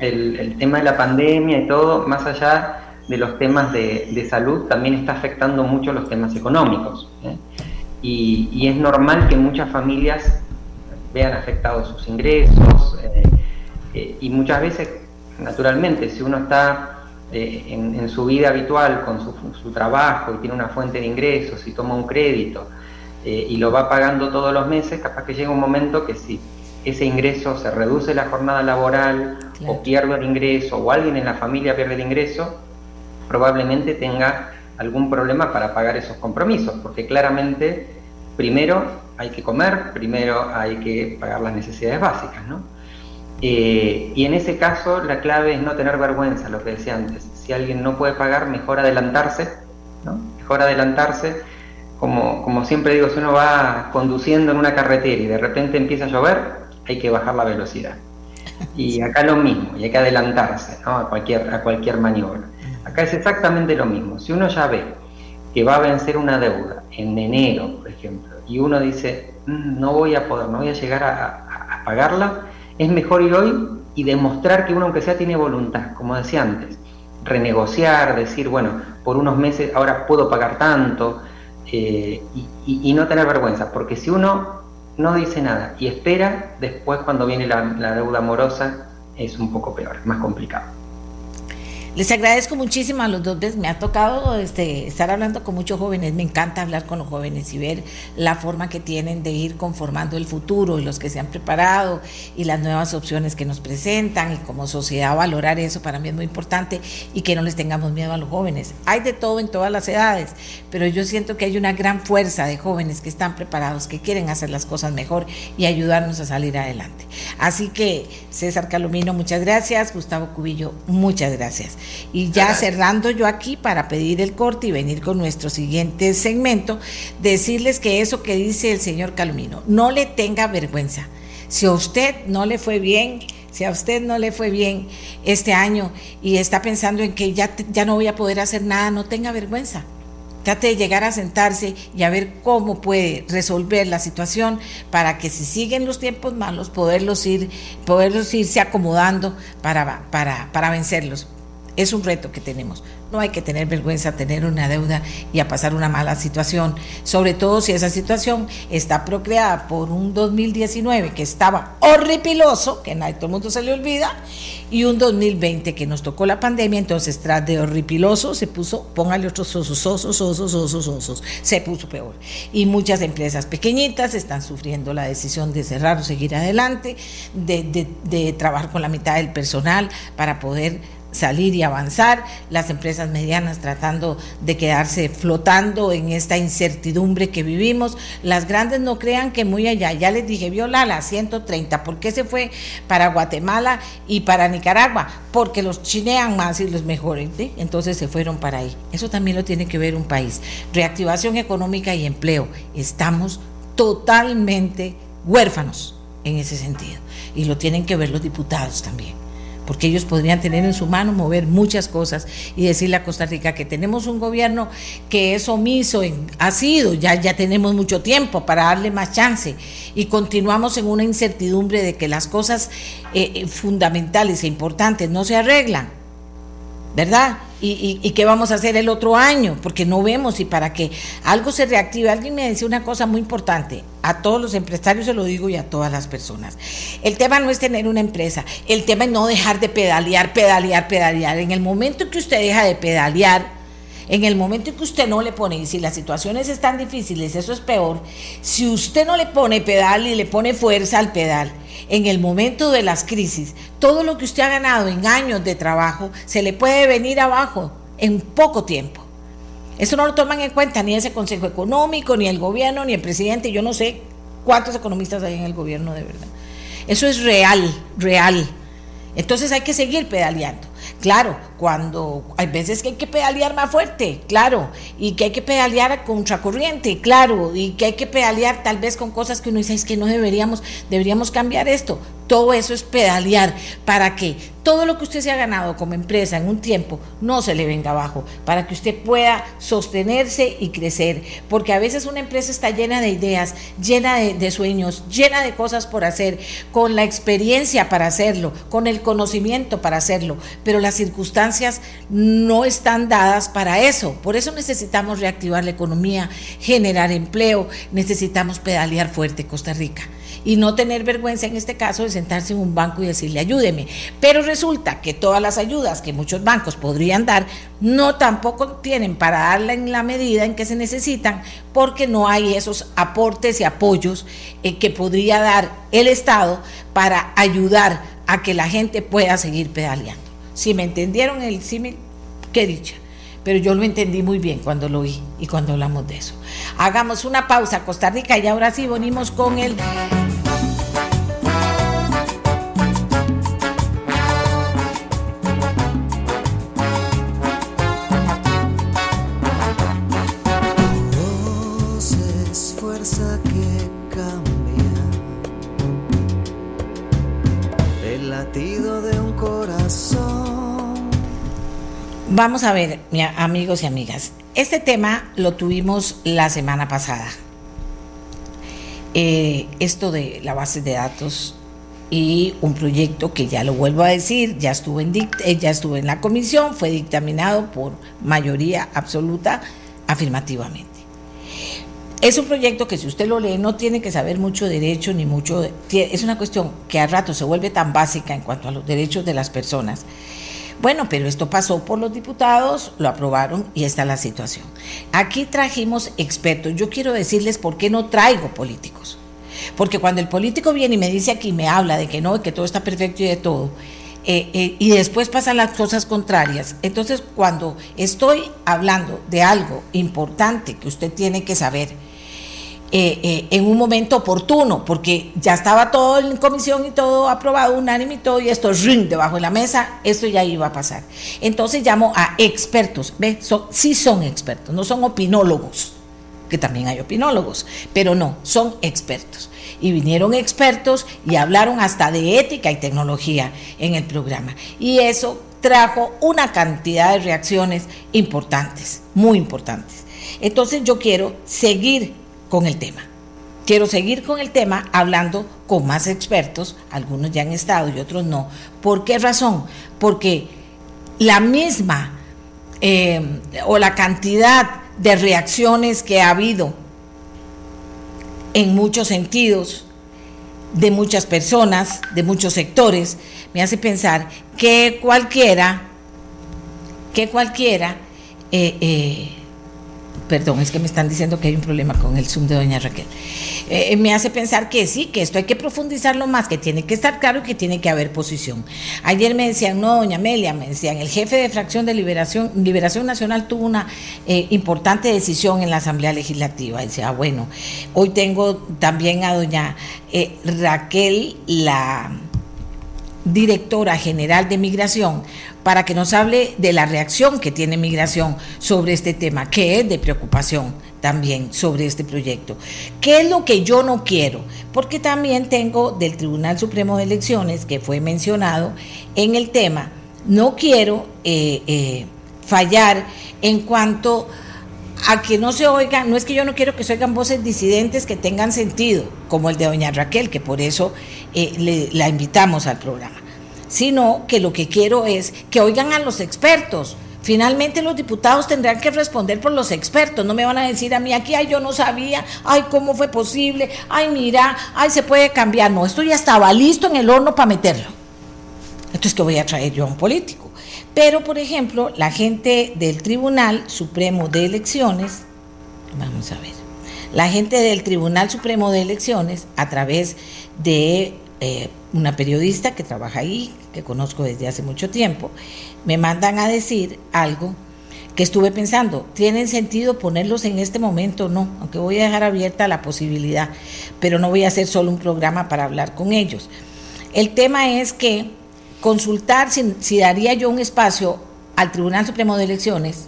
el, tema de la pandemia y todo, más allá de los temas de, salud, también está afectando mucho los temas económicos. ¿eh? Y, es normal que muchas familias vean afectados sus ingresos eh, eh, y muchas veces, naturalmente, si uno está en, su vida habitual con su, su, trabajo y tiene una fuente de ingresos y toma un crédito y lo va pagando todos los meses, capaz que llega un momento que si ese ingreso se reduce la jornada laboral o pierde el ingreso o alguien en la familia pierde el ingreso, probablemente tenga algún problema para pagar esos compromisos, porque claramente primero hay que comer, primero hay que pagar las necesidades básicas, ¿no? Eh, y en ese caso la clave es no tener vergüenza, lo que decía antes. Si alguien no puede pagar, mejor adelantarse, ¿no? Mejor adelantarse. Como, como siempre digo, si uno va conduciendo en una carretera y de repente empieza a llover, hay que bajar la velocidad. Y acá lo mismo, y hay que adelantarse a, cualquier, a cualquier maniobra. Acá es exactamente lo mismo. Si uno ya ve que va a vencer una deuda en enero, por ejemplo, y uno dice, mm, no voy a poder, no voy a llegar a, a pagarla, es mejor ir hoy y demostrar que uno, aunque sea, tiene voluntad, como decía antes, renegociar, decir, bueno, por unos meses ahora puedo pagar tanto, eh, y, no tener vergüenza, porque si uno no dice nada y espera, después cuando viene la, deuda amorosa es un poco peor, más complicado. Les agradezco muchísimo a los dos. Me ha tocado este, estar hablando con muchos jóvenes. Me encanta hablar con los jóvenes y ver la forma que tienen de ir conformando el futuro y los que se han preparado y las nuevas opciones que nos presentan y como sociedad valorar eso para mí es muy importante y que no les tengamos miedo a los jóvenes. Hay de todo en todas las edades, pero yo siento que hay una gran fuerza de jóvenes que están preparados, que quieren hacer las cosas mejor y ayudarnos a salir adelante. Así que César Calomino, muchas gracias. Gustavo Cubillo, muchas gracias. Y ya cerrando yo aquí para pedir el corte y venir con nuestro siguiente segmento, decirles que eso que dice el señor Calomino, no le tenga vergüenza. Si a usted no le fue bien, si a usted no le fue bien este año y está pensando en que ya, ya no voy a poder hacer nada, no tenga vergüenza. Trate de llegar a sentarse y a ver cómo puede resolver la situación para que si siguen los tiempos malos, poderlos ir, poderlos irse acomodando para, para, para vencerlos. Es un reto que tenemos. No hay que tener vergüenza tener una deuda y a pasar una mala situación, sobre todo si esa situación está procreada por un 2019 que estaba horripiloso, que nadie, todo el mundo se le olvida, y un 2020 que nos tocó la pandemia, entonces tras de horripiloso se puso, póngale otros osos, osos, osos, osos, osos, se puso peor. Y muchas empresas pequeñitas están sufriendo la decisión de cerrar o seguir adelante, de, de trabajar con la mitad del personal para poder salir y avanzar, las empresas medianas tratando de quedarse flotando en esta incertidumbre que vivimos, las grandes no crean que muy allá, ya les dije, viola la 130, ¿por qué se fue para Guatemala y para Nicaragua? Porque los chinean más y los mejores, entonces se fueron para ahí. Eso también lo tiene que ver un país. Reactivación económica y empleo, estamos totalmente huérfanos en ese sentido. Y lo tienen que ver los diputados también porque ellos podrían tener en su mano mover muchas cosas y decirle a Costa Rica que tenemos un gobierno que es omiso, ha sido, ya, ya tenemos mucho tiempo para darle más chance y continuamos en una incertidumbre de que las cosas eh, eh, fundamentales e importantes no se arreglan, ¿verdad? y, qué vamos a hacer el otro año, porque no vemos y para que algo se reactive. Alguien me decía una cosa muy importante, a todos los empresarios se lo digo y a todas las personas. El tema no es tener una empresa, el tema es no dejar de pedalear, pedalear, pedalear. En el momento que usted deja de pedalear, en el momento en que usted no le pone, y si las situaciones están difíciles, eso es peor, si usted no le pone pedal y le pone fuerza al pedal, en el momento de las crisis, todo lo que usted ha ganado en años de trabajo se le puede venir abajo en poco tiempo. Eso no lo toman en cuenta ni ese Consejo Económico, ni el gobierno, ni el presidente. Yo no sé cuántos economistas hay en el gobierno de verdad. Eso es real, real. Entonces hay que seguir pedaleando. Claro, cuando hay veces que hay que pedalear más fuerte, claro, y que hay que pedalear contracorriente, claro, y que hay que pedalear tal vez con cosas que uno dice es que no deberíamos, deberíamos cambiar esto. Todo eso es pedalear para que todo lo que usted se ha ganado como empresa en un tiempo no se le venga abajo, para que usted pueda sostenerse y crecer. Porque a veces una empresa está llena de ideas, llena de, sueños, llena de cosas por hacer, con la experiencia para hacerlo, con el conocimiento para hacerlo, pero las circunstancias no están dadas para eso. Por eso necesitamos reactivar la economía, generar empleo, necesitamos pedalear fuerte Costa Rica y no tener vergüenza en este caso de sentarse en un banco y decirle ayúdeme. Pero resulta que todas las ayudas que muchos bancos podrían dar no tampoco tienen para darla en la medida en que se necesitan porque no hay esos aportes y apoyos eh, que podría dar el Estado para ayudar a que la gente pueda seguir pedaleando. Si me entendieron el símil, qué dicha pero yo lo entendí muy bien cuando lo vi y cuando hablamos de eso. Hagamos una pausa, Costa Rica, y ahora sí venimos con el Vamos a ver, amigos y amigas, este tema lo tuvimos la semana pasada. Eh, esto de la base de datos y un proyecto que ya lo vuelvo a decir, ya estuvo en, eh, ya estuvo en la comisión, fue dictaminado por mayoría absoluta afirmativamente. Es un proyecto que si usted lo lee no tiene que saber mucho derecho ni mucho... Es una cuestión que a rato se vuelve tan básica en cuanto a los derechos de las personas. Bueno, pero esto pasó por los diputados, lo aprobaron y está la situación. Aquí trajimos expertos. Yo quiero decirles por qué no traigo políticos. Porque cuando el político viene y me dice aquí, me habla de que no, que todo está perfecto y de todo, eh, eh, y después pasan las cosas contrarias. Entonces, cuando estoy hablando de algo importante que usted tiene que saber, eh, en un momento oportuno, porque ya estaba todo en comisión y todo aprobado, unánime y todo, y esto ring debajo de la mesa, esto ya iba a pasar. Entonces llamo a expertos, ¿ve? sí son expertos, no son opinólogos, que también hay opinólogos, pero no, son expertos y vinieron expertos y hablaron hasta de ética y tecnología en el programa. Y eso trajo una cantidad de reacciones importantes, muy importantes. Entonces yo quiero seguir con el tema. Quiero seguir con el tema hablando con más expertos, algunos ya han estado y otros no. ¿Por qué razón? Porque la misma eh, o la cantidad de reacciones que ha habido en muchos sentidos, de muchas personas, de muchos sectores, me hace pensar que cualquiera, que cualquiera, eh, eh, perdón, es que me están diciendo que hay un problema con el Zoom de doña Raquel, eh, eh, me hace pensar que sí, que esto hay que profundizarlo más, que tiene que estar claro y que tiene que haber posición. Ayer me decían, no, doña Amelia, me decían, el jefe de fracción de Liberación, Liberación Nacional tuvo una eh, importante decisión en la Asamblea Legislativa. Decía, ah, bueno, hoy tengo también a doña Raquel, la directora general de migración, para que nos hable de la reacción que tiene migración sobre este tema, que es de preocupación también sobre este proyecto. ¿Qué es lo que yo no quiero? Porque también tengo del Tribunal Supremo de Elecciones, que fue mencionado en el tema, no quiero eh, eh, fallar en cuanto a que no se oigan, no es que yo no quiero que se oigan voces disidentes que tengan sentido, como el de doña Raquel, que por eso eh, la invitamos al programa sino que lo que quiero es que oigan a los expertos. Finalmente los diputados tendrán que responder por los expertos, no me van a decir a mí aquí, ay, yo no sabía, ay, cómo fue posible, ay, mira, ay, se puede cambiar. No, esto ya estaba listo en el horno para meterlo. Entonces, ¿qué voy a traer yo a un político? Pero, por ejemplo, la gente del Tribunal Supremo de Elecciones, vamos a ver, la gente del Tribunal Supremo de Elecciones, a través de eh, una periodista que trabaja ahí, que conozco desde hace mucho tiempo, me mandan a decir algo que estuve pensando, ¿tienen sentido ponerlos en este momento? No, aunque voy a dejar abierta la posibilidad, pero no voy a hacer solo un programa para hablar con ellos. El tema es que consultar si, si daría yo un espacio al Tribunal Supremo de Elecciones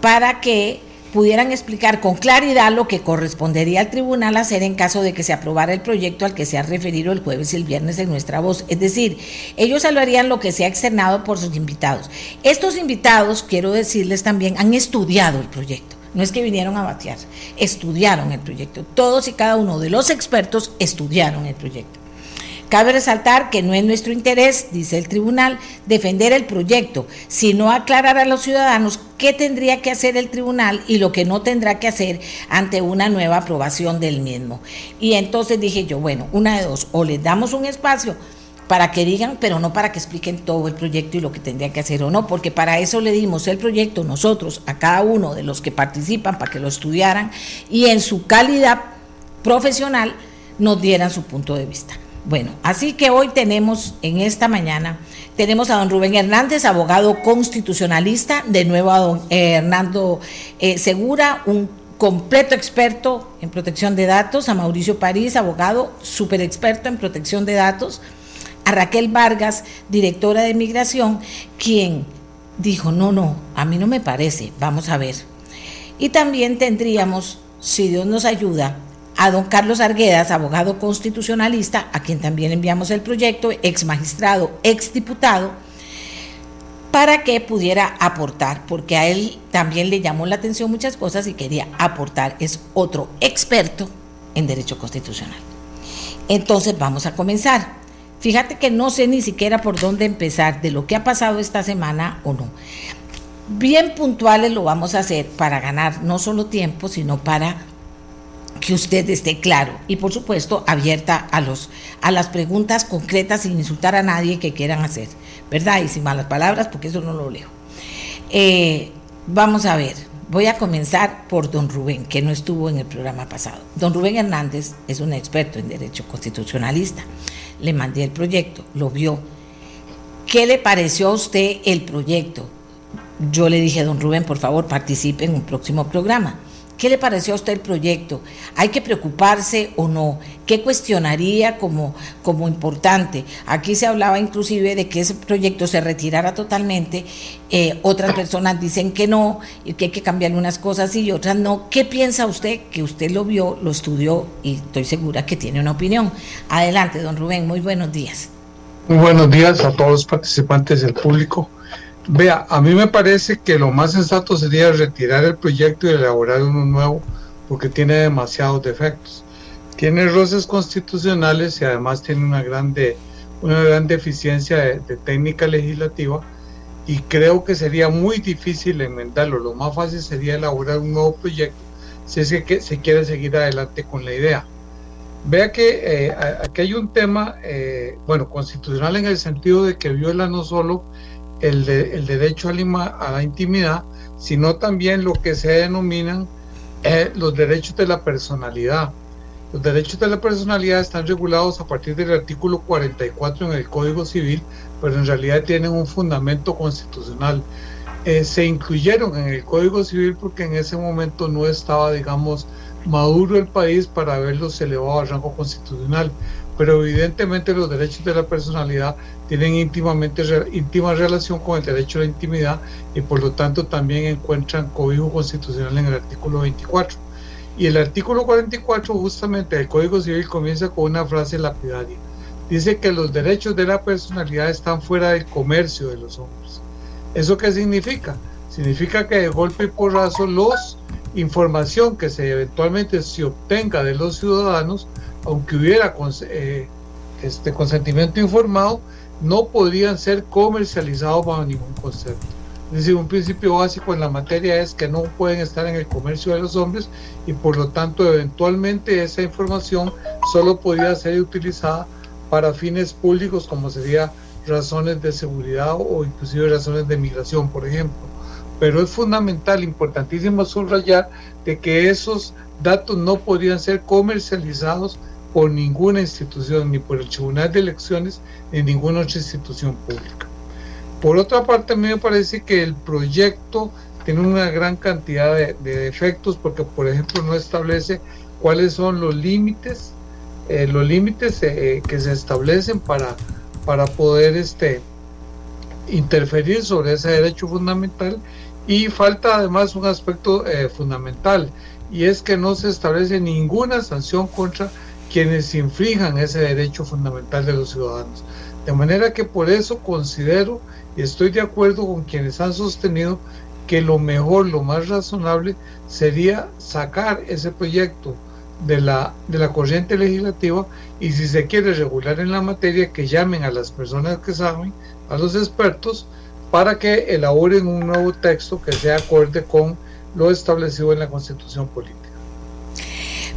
para que pudieran explicar con claridad lo que correspondería al tribunal hacer en caso de que se aprobara el proyecto al que se ha referido el jueves y el viernes en nuestra voz. Es decir, ellos hablarían lo que se ha externado por sus invitados. Estos invitados, quiero decirles también, han estudiado el proyecto. No es que vinieron a batear, estudiaron el proyecto. Todos y cada uno de los expertos estudiaron el proyecto. Cabe resaltar que no es nuestro interés, dice el tribunal, defender el proyecto, sino aclarar a los ciudadanos qué tendría que hacer el tribunal y lo que no tendrá que hacer ante una nueva aprobación del mismo. Y entonces dije yo, bueno, una de dos, o les damos un espacio para que digan, pero no para que expliquen todo el proyecto y lo que tendría que hacer o no, porque para eso le dimos el proyecto nosotros a cada uno de los que participan para que lo estudiaran y en su calidad profesional nos dieran su punto de vista. Bueno, así que hoy tenemos en esta mañana, tenemos a don Rubén Hernández, abogado constitucionalista, de nuevo a don Hernando eh, Segura, un completo experto en protección de datos, a Mauricio París, abogado súper experto en protección de datos, a Raquel Vargas, directora de migración, quien dijo, no, no, a mí no me parece, vamos a ver. Y también tendríamos, si Dios nos ayuda, a don Carlos Arguedas, abogado constitucionalista, a quien también enviamos el proyecto, ex magistrado, ex diputado, para que pudiera aportar, porque a él también le llamó la atención muchas cosas y quería aportar. Es otro experto en derecho constitucional. Entonces vamos a comenzar. Fíjate que no sé ni siquiera por dónde empezar de lo que ha pasado esta semana o no. Bien puntuales lo vamos a hacer para ganar no solo tiempo, sino para que usted esté claro y por supuesto abierta a los a las preguntas concretas sin insultar a nadie que quieran hacer, ¿verdad? Y sin malas palabras porque eso no lo leo. Eh, vamos a ver, voy a comenzar por don Rubén, que no estuvo en el programa pasado. Don Rubén Hernández es un experto en derecho constitucionalista. Le mandé el proyecto, lo vio. ¿Qué le pareció a usted el proyecto? Yo le dije, don Rubén, por favor, participe en un próximo programa. ¿Qué le pareció a usted el proyecto? ¿Hay que preocuparse o no? ¿Qué cuestionaría como, como importante? Aquí se hablaba inclusive de que ese proyecto se retirara totalmente. Eh, otras personas dicen que no, y que hay que cambiarle unas cosas y otras no. ¿Qué piensa usted? Que usted lo vio, lo estudió y estoy segura que tiene una opinión. Adelante, don Rubén, muy buenos días. Muy buenos días a todos los participantes del público. Vea, a mí me parece que lo más sensato sería retirar el proyecto y elaborar uno nuevo porque tiene demasiados defectos. Tiene roces constitucionales y además tiene una, grande, una gran deficiencia de, técnica legislativa y creo que sería muy difícil enmendarlo. Lo más fácil sería elaborar un nuevo proyecto si es que se quiere seguir adelante con la idea. Vea que eh, aquí hay un tema, eh, bueno, constitucional en el sentido de que viola no solo el, derecho a la, intimidad, sino también lo que se denominan eh, los derechos de la personalidad. Los derechos de la personalidad están regulados a partir del artículo 44 en el Código Civil, pero en realidad tienen un fundamento constitucional. Eh, se incluyeron en el Código Civil porque en ese momento no estaba, digamos, maduro el país para haberlos elevado al rango constitucional pero evidentemente los derechos de la personalidad tienen íntimamente, íntima relación con el derecho a la intimidad y por lo tanto también encuentran cobijo constitucional en el artículo 24. Y el artículo 44 justamente del Código Civil comienza con una frase lapidaria. Dice que los derechos de la personalidad están fuera del comercio de los hombres. ¿Eso qué significa? Significa que de golpe y porrazo los información que se eventualmente se obtenga de los ciudadanos aunque hubiera eh, este consentimiento informado, no podrían ser comercializados bajo ningún concepto. Es decir, un principio básico en la materia es que no pueden estar en el comercio de los hombres y por lo tanto eventualmente esa información solo podría ser utilizada para fines públicos como sería razones de seguridad o inclusive razones de migración, por ejemplo. Pero es fundamental, importantísimo subrayar de que esos datos no podrían ser comercializados por ninguna institución, ni por el Tribunal de Elecciones, ni ninguna otra institución pública. Por otra parte, a mí me parece que el proyecto tiene una gran cantidad de, defectos porque, por ejemplo, no establece cuáles son los límites, eh, los límites eh, que se establecen para, para poder este, interferir sobre ese derecho fundamental y falta además un aspecto eh, fundamental y es que no se establece ninguna sanción contra quienes inflijan ese derecho fundamental de los ciudadanos. De manera que por eso considero y estoy de acuerdo con quienes han sostenido que lo mejor, lo más razonable sería sacar ese proyecto de la, de la corriente legislativa y si se quiere regular en la materia, que llamen a las personas que saben, a los expertos, para que elaboren un nuevo texto que sea acorde con lo establecido en la constitución política.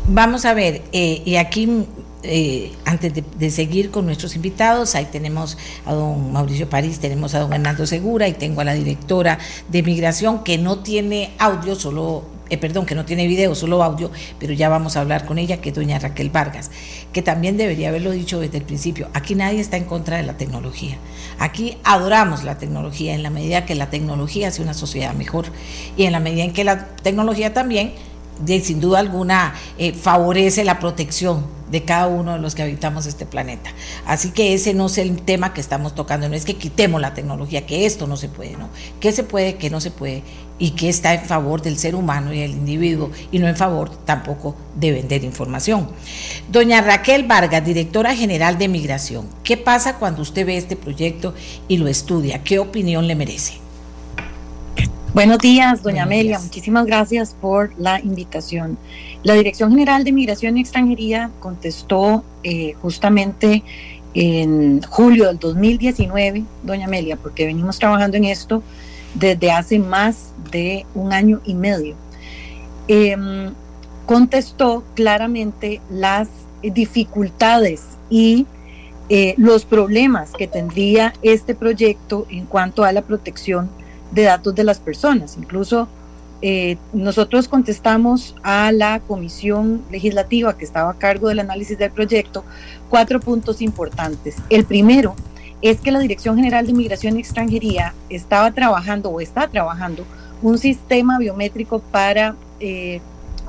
Vamos a ver, eh, y aquí eh, antes de, seguir con nuestros invitados, ahí tenemos a don Mauricio París, tenemos a don Hernando Segura y tengo a la directora de migración que no tiene audio, solo, eh, perdón, que no tiene video, solo audio, pero ya vamos a hablar con ella, que es doña Raquel Vargas, que también debería haberlo dicho desde el principio. Aquí nadie está en contra de la tecnología. Aquí adoramos la tecnología en la medida que la tecnología hace una sociedad mejor y en la medida en que la tecnología también de, sin duda alguna eh, favorece la protección de cada uno de los que habitamos este planeta. Así que ese no es el tema que estamos tocando, no es que quitemos la tecnología, que esto no se puede, no. ¿Qué se puede, qué no se puede? Y que está en favor del ser humano y del individuo y no en favor tampoco de vender información. Doña Raquel Vargas, directora general de Migración, ¿qué pasa cuando usted ve este proyecto y lo estudia? ¿Qué opinión le merece? Buenos días, doña Amelia. Muchísimas gracias por la invitación. La Dirección General de Migración y Extranjería contestó eh, justamente en julio del 2019, doña Amelia, porque venimos trabajando en esto desde hace más de un año y medio. Em, contestó claramente las dificultades y eh, los problemas que tendría este proyecto en cuanto a la protección de datos de las personas. Incluso eh, nosotros contestamos a la comisión legislativa que estaba a cargo del análisis del proyecto cuatro puntos importantes. El primero es que la Dirección General de Migración y Extranjería estaba trabajando o está trabajando un sistema biométrico para eh,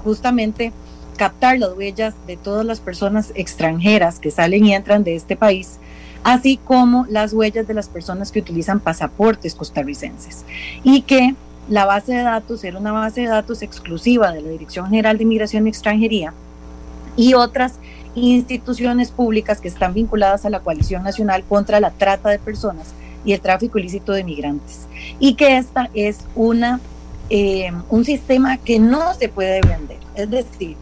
justamente captar las huellas de todas las personas extranjeras que salen y entran de este país así como las huellas de las personas que utilizan pasaportes costarricenses. Y que la base de datos era una base de datos exclusiva de la Dirección General de Inmigración y Extranjería y otras instituciones públicas que están vinculadas a la Coalición Nacional contra la Trata de Personas y el tráfico ilícito de migrantes. Y que esta es una, eh, un sistema que no se puede vender. Es decir,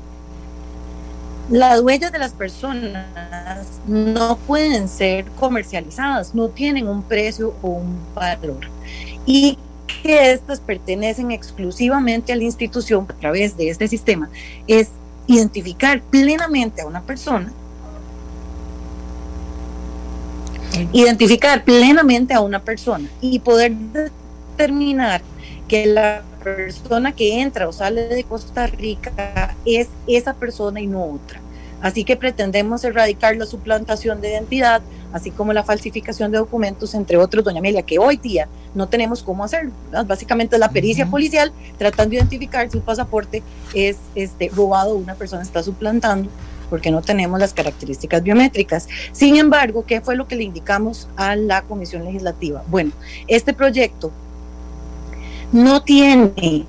las huellas de las personas no pueden ser comercializadas, no tienen un precio o un valor. Y que estas pertenecen exclusivamente a la institución a través de este sistema es identificar plenamente a una persona, identificar plenamente a una persona y poder determinar que la persona que entra o sale de Costa Rica es esa persona y no otra. Así que pretendemos erradicar la suplantación de identidad, así como la falsificación de documentos, entre otros, doña Amelia, que hoy día no tenemos cómo hacerlo. Básicamente es la pericia policial tratando de identificar si un pasaporte es este, robado o una persona está suplantando porque no tenemos las características biométricas. Sin embargo, ¿qué fue lo que le indicamos a la Comisión Legislativa? Bueno, este proyecto no tiene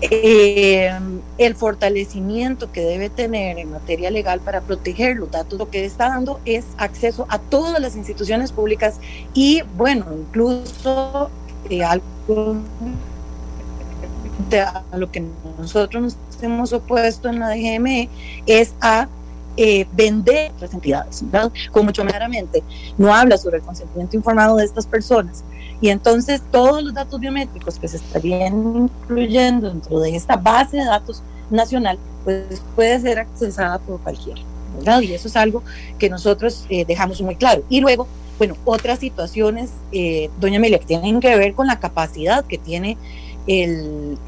eh, el fortalecimiento que debe tener en materia legal para proteger los datos, lo que está dando es acceso a todas las instituciones públicas y, bueno, incluso eh, algo a lo que nosotros nos hemos opuesto en la DGME es a eh, vender las entidades, ¿verdad? Como mucho claramente no habla sobre el consentimiento informado de estas personas, y entonces todos los datos biométricos que se estarían incluyendo dentro de esta base de datos nacional, pues puede ser accesada por cualquiera. ¿verdad? Y eso es algo que nosotros eh, dejamos muy claro. Y luego, bueno, otras situaciones, eh, doña Amelia, que tienen que ver con la capacidad que tiene el,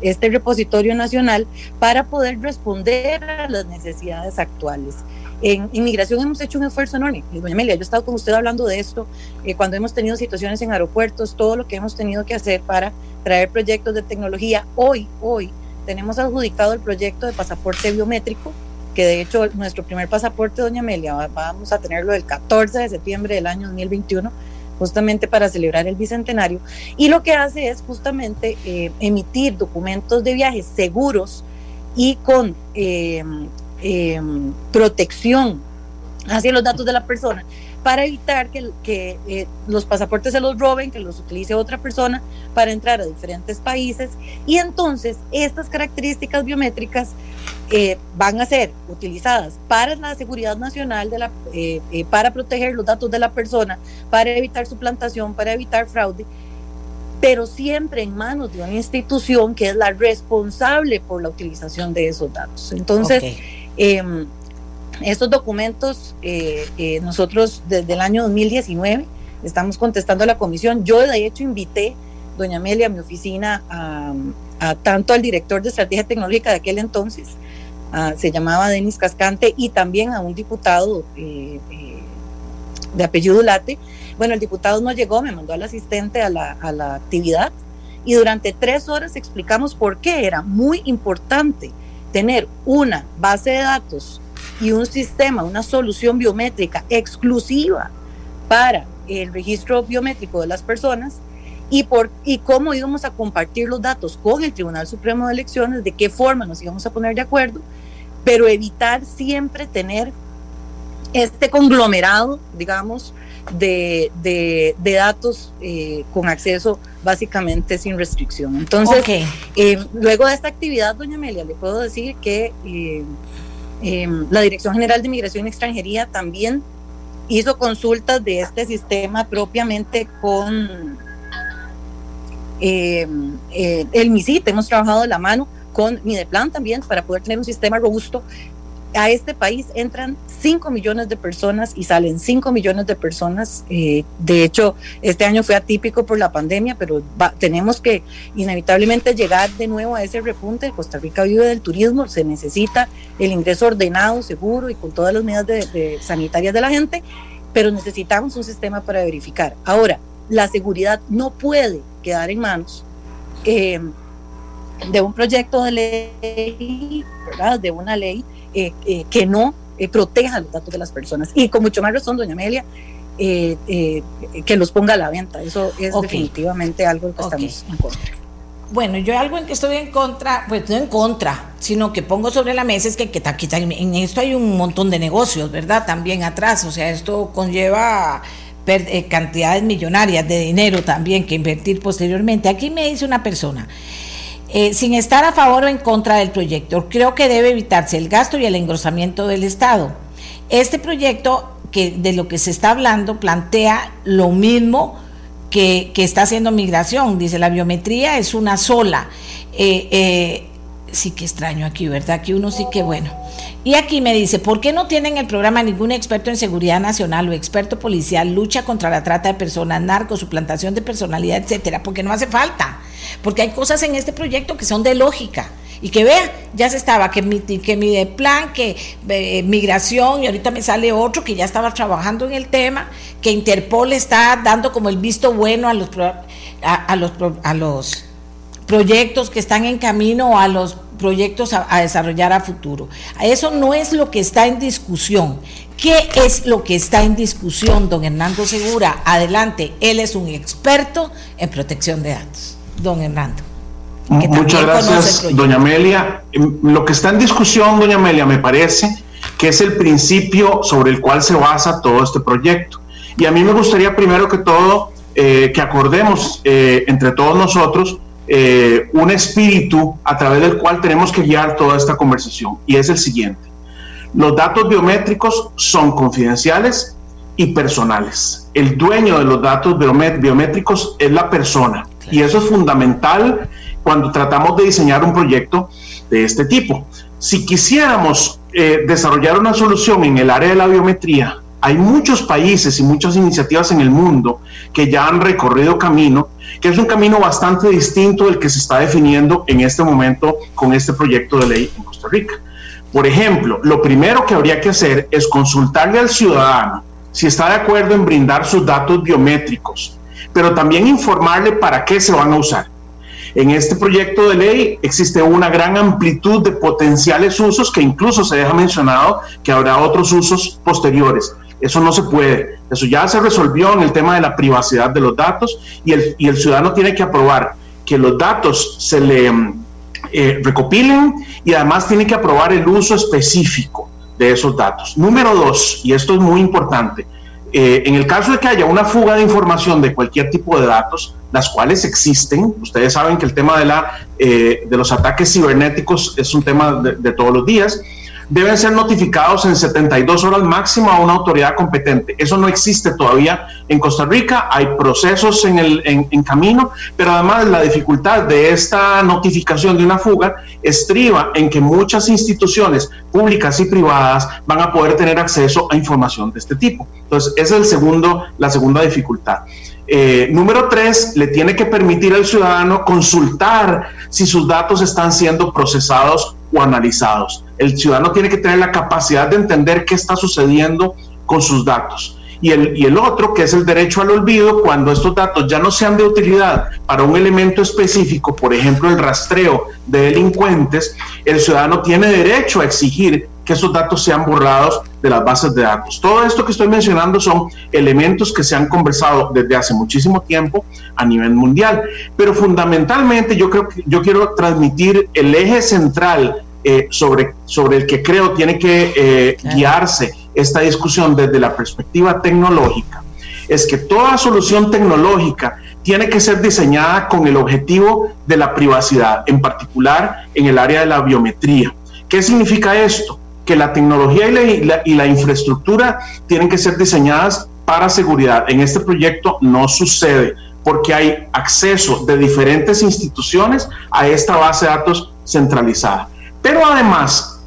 este repositorio nacional para poder responder a las necesidades actuales. En inmigración hemos hecho un esfuerzo enorme. Doña Amelia, yo he estado con usted hablando de esto eh, cuando hemos tenido situaciones en aeropuertos, todo lo que hemos tenido que hacer para traer proyectos de tecnología. Hoy, hoy, tenemos adjudicado el proyecto de pasaporte biométrico, que de hecho nuestro primer pasaporte, doña Amelia, vamos a tenerlo el 14 de septiembre del año 2021 justamente para celebrar el bicentenario, y lo que hace es justamente eh, emitir documentos de viajes seguros y con eh, Em, protección hacia los datos de la persona para evitar que, que eh, los pasaportes se los roben, que los utilice otra persona para entrar a diferentes países. Y entonces estas características biométricas eh, van a ser utilizadas para la seguridad nacional, de la, eh, para proteger los datos de la persona, para evitar suplantación, para evitar fraude, pero siempre en manos de una institución que es la responsable por la utilización de esos datos. Entonces, eh, estos documentos, eh, eh, nosotros desde el año 2019 estamos contestando a la comisión. Yo de hecho invité, doña Amelia, a mi oficina, a, tanto al director de estrategia tecnológica de aquel entonces, se llamaba Denis Cascante, y también a un diputado eh, de apellido Late. Bueno, el diputado no llegó, me mandó al asistente a la, a la actividad y durante tres horas explicamos por qué era muy importante tener una base de datos y un sistema, una solución biométrica exclusiva para el registro biométrico de las personas y, por, y cómo íbamos a compartir los datos con el Tribunal Supremo de Elecciones, de qué forma nos íbamos a poner de acuerdo, pero evitar siempre tener este conglomerado, digamos, de, de, datos eh, con acceso básicamente sin restricción. Entonces, eh, luego de esta actividad, doña Amelia, le puedo decir que eh, la Dirección General de Migración y Extranjería también hizo consultas de este sistema propiamente con el MISIT, hemos trabajado de la mano con Mideplan también para poder tener un sistema robusto a este país entran 5 millones de personas y salen 5 millones de personas. Eh, de hecho, este año fue atípico por la pandemia, pero tenemos que inevitablemente llegar de nuevo a ese repunte. Costa Rica vive del turismo, se necesita el ingreso ordenado, seguro y con todas las medidas de, sanitarias de la gente, pero necesitamos un sistema para verificar. Ahora, la seguridad no puede quedar en manos. Eh, de un proyecto de ley, ¿verdad? de una ley eh, eh, que no eh, proteja los datos de las personas. Y con mucho más razón, doña Amelia, que los ponga a la venta. Eso es definitivamente algo que estamos en contra. Bueno, yo algo en que estoy en contra, pues no en contra, sino que pongo sobre la mesa es que, que, en esto hay un montón de negocios, ¿verdad? También atrás, o sea, esto conlleva cantidades millonarias de dinero también que invertir posteriormente. Aquí me dice una persona, eh, sin estar a favor o en contra del proyecto. Creo que debe evitarse el gasto y el engrosamiento del Estado. Este proyecto de lo que se está hablando plantea lo mismo que, está haciendo migración. Dice, la biometría es una sola. Eh, eh, sí que extraño aquí, ¿verdad? Que uno sí que bueno. Y aquí me dice, ¿por qué no tienen el programa ningún experto en seguridad nacional o experto policial, lucha contra la trata de personas, narcos, suplantación de personalidad, etcétera? Porque no hace falta porque hay cosas en este proyecto que son de lógica. Y que vea, ya se estaba, que mi, que mi de plan, que eh, migración, y ahorita me sale otro que ya estaba trabajando en el tema, que Interpol está dando como el visto bueno a los, a, los, a los proyectos que están en camino, a los proyectos a, a, desarrollar a futuro. Eso no es lo que está en discusión. ¿Qué es lo que está en discusión, don Hernando Segura? Adelante, él es un experto en protección de datos don Hernando. Muchas gracias, doña Amelia. Em, lo que está en discusión, doña Amelia, me parece que es el principio sobre el cual se basa todo este proyecto. Y a mí me gustaría primero que todo eh, que acordemos eh, entre todos nosotros eh, un espíritu a través del cual tenemos que guiar toda esta conversación. Y es el siguiente. Los datos biométricos son confidenciales y personales. El dueño de los datos biométricos es la persona. Y eso es fundamental cuando tratamos de diseñar un proyecto de este tipo. Si quisiéramos eh, desarrollar una solución en el área de la biometría, hay muchos países y muchas iniciativas en el mundo que ya han recorrido camino, que es un camino bastante distinto del que se está definiendo en este momento con este proyecto de ley en Costa Rica. Por ejemplo, lo primero que habría que hacer es consultarle al ciudadano si está de acuerdo en brindar sus datos biométricos pero también informarle para qué se van a usar. En este proyecto de ley existe una gran amplitud de potenciales usos que incluso se deja mencionado que habrá otros usos posteriores. Eso no se puede. Eso ya se resolvió en el tema de la privacidad de los datos y el, y el ciudadano tiene que aprobar que los datos se le eh, recopilen y además tiene que aprobar el uso específico de esos datos. Número dos, y esto es muy importante, eh, en el caso de que haya una fuga de información de cualquier tipo de datos, las cuales existen, ustedes saben que el tema de, la, eh, de los ataques cibernéticos es un tema de todos los días, deben ser notificados en 72 horas máximo a una autoridad competente. Eso no existe todavía en Costa Rica, hay procesos en, el, en, camino, pero además la dificultad de esta notificación de una fuga estriba en que muchas instituciones públicas y privadas van a poder tener acceso a información de este tipo. Entonces, esa es el segundo, la segunda dificultad. Eh, número tres, le tiene que permitir al ciudadano consultar si sus datos están siendo procesados o analizados. El ciudadano tiene que tener la capacidad de entender qué está sucediendo con sus datos. y el, y el otro, que es el derecho al olvido, cuando estos datos ya no sean de utilidad para un elemento específico, por ejemplo, el rastreo de delincuentes, el ciudadano tiene derecho a exigir que esos datos sean borrados de las bases de datos. Todo esto que estoy mencionando son elementos que se han conversado desde hace muchísimo tiempo a nivel mundial, pero fundamentalmente yo creo que yo quiero transmitir el eje central eh, sobre, sobre el que creo tiene que eh, guiarse esta discusión desde la perspectiva tecnológica es que toda solución tecnológica tiene que ser diseñada con el objetivo de la privacidad, en particular en el área de la biometría. ¿Qué significa esto? Que la tecnología y la, y la, infraestructura tienen que ser diseñadas para seguridad. En este proyecto no sucede porque hay acceso de diferentes instituciones a esta base de datos centralizada. Pero además,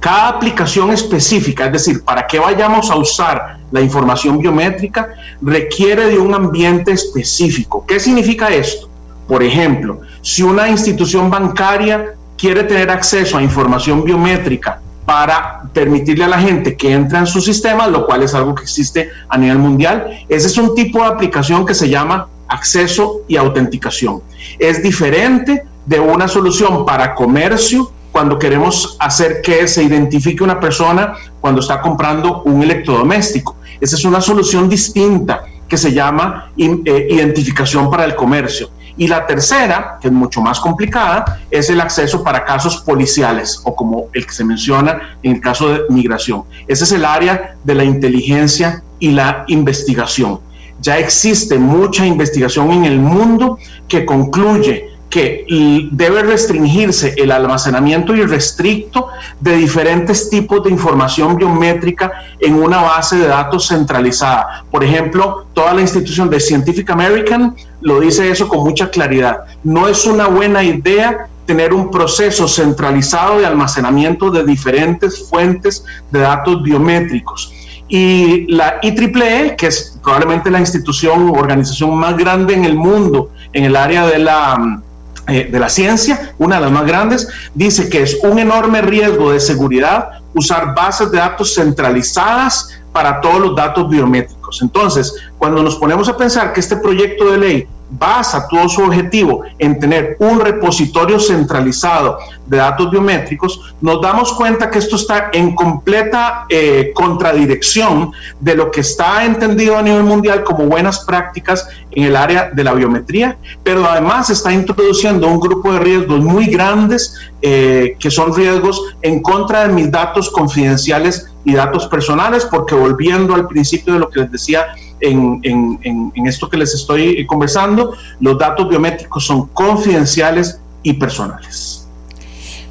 cada aplicación específica, es decir, para qué vayamos a usar la información biométrica, requiere de un ambiente específico. ¿Qué significa esto? Por ejemplo, si una institución bancaria quiere tener acceso a información biométrica para permitirle a la gente que entre en su sistema, lo cual es algo que existe a nivel mundial, ese es un tipo de aplicación que se llama acceso y autenticación. Es diferente de una solución para comercio cuando queremos hacer que se identifique una persona cuando está comprando un electrodoméstico. Esa es una solución distinta que se llama eh, identificación para el comercio. Y la tercera, que es mucho más complicada, es el acceso para casos policiales o como el que se menciona en el caso de migración. Ese es el área de la inteligencia y la investigación. Ya existe mucha investigación en el mundo que concluye que debe restringirse el almacenamiento irrestricto de diferentes tipos de información biométrica en una base de datos centralizada. Por ejemplo, toda la institución de Scientific American lo dice eso con mucha claridad. No es una buena idea tener un proceso centralizado de almacenamiento de diferentes fuentes de datos biométricos. Y la IEEE, que es probablemente la institución o organización más grande en el mundo en el área de la eh, de la ciencia, una de las más grandes, dice que es un enorme riesgo de seguridad usar bases de datos centralizadas para todos los datos biométricos. Entonces, cuando nos ponemos a pensar que este proyecto de ley basa todo su objetivo en tener un repositorio centralizado de datos biométricos, nos damos cuenta que esto está en completa eh, contradirección de lo que está entendido a nivel mundial como buenas prácticas en el área de la biometría, pero además está introduciendo un grupo de riesgos muy grandes eh, que son riesgos en contra de mis datos confidenciales y datos personales, porque volviendo al principio de lo que les decía, en, esto que les estoy conversando, los datos biométricos son confidenciales y personales.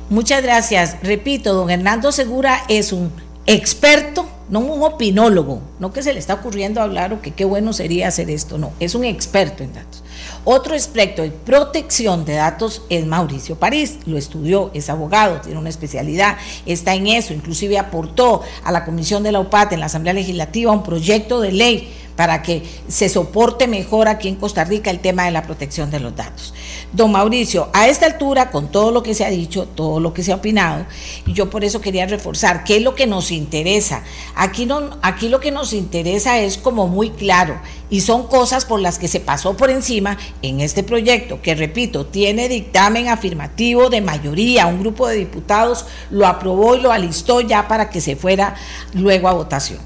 Muchas gracias. Repito, don Hernando Segura es un experto, no un opinólogo, no que se le está ocurriendo hablar o que qué bueno sería hacer esto, no, es un experto en datos. Otro experto en protección de datos es Mauricio París, lo estudió, es abogado, tiene una especialidad, está en eso, inclusive aportó a la Comisión de la UPAT en la Asamblea Legislativa un proyecto de ley para que se soporte mejor aquí en Costa Rica el tema de la protección de los datos. Don Mauricio, a esta altura, con todo lo que se ha dicho, todo lo que se ha opinado, y yo por eso quería reforzar, ¿qué es lo que nos interesa? Aquí, no, aquí lo que nos interesa es como muy claro, y son cosas por las que se pasó por encima en este proyecto, que repito, tiene dictamen afirmativo de mayoría, un grupo de diputados lo aprobó y lo alistó ya para que se fuera luego a votación.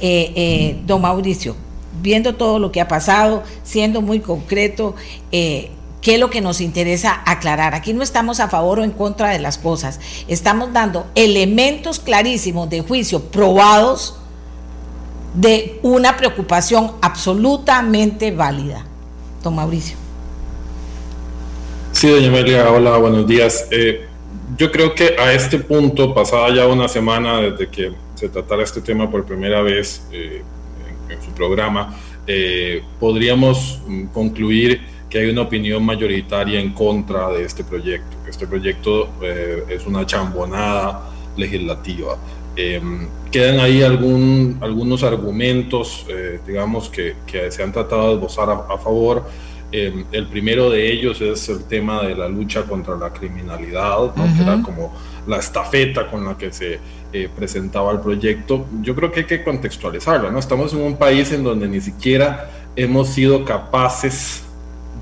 Eh, eh, don Mauricio, viendo todo lo que ha pasado, siendo muy concreto, eh, ¿qué es lo que nos interesa aclarar? Aquí no estamos a favor o en contra de las cosas, estamos dando elementos clarísimos de juicio probados de una preocupación absolutamente válida. Don Mauricio. Sí, doña Amelia, hola, buenos días. Eh, yo creo que a este punto, pasada ya una semana desde que se tratara este tema por primera vez, eh, en su programa, eh, podríamos mm, concluir que hay una opinión mayoritaria en contra de este proyecto, que este proyecto eh, es una chambonada legislativa. Em, quedan ahí algún, algunos argumentos, eh, digamos, que, que, se han tratado de esbozar a, favor. Em, el primero de ellos es el tema de la lucha contra la criminalidad, que era como la estafeta con la que se eh, presentaba el proyecto. Yo creo que hay que contextualizarlo, ¿no? Estamos en un país en donde ni siquiera hemos sido capaces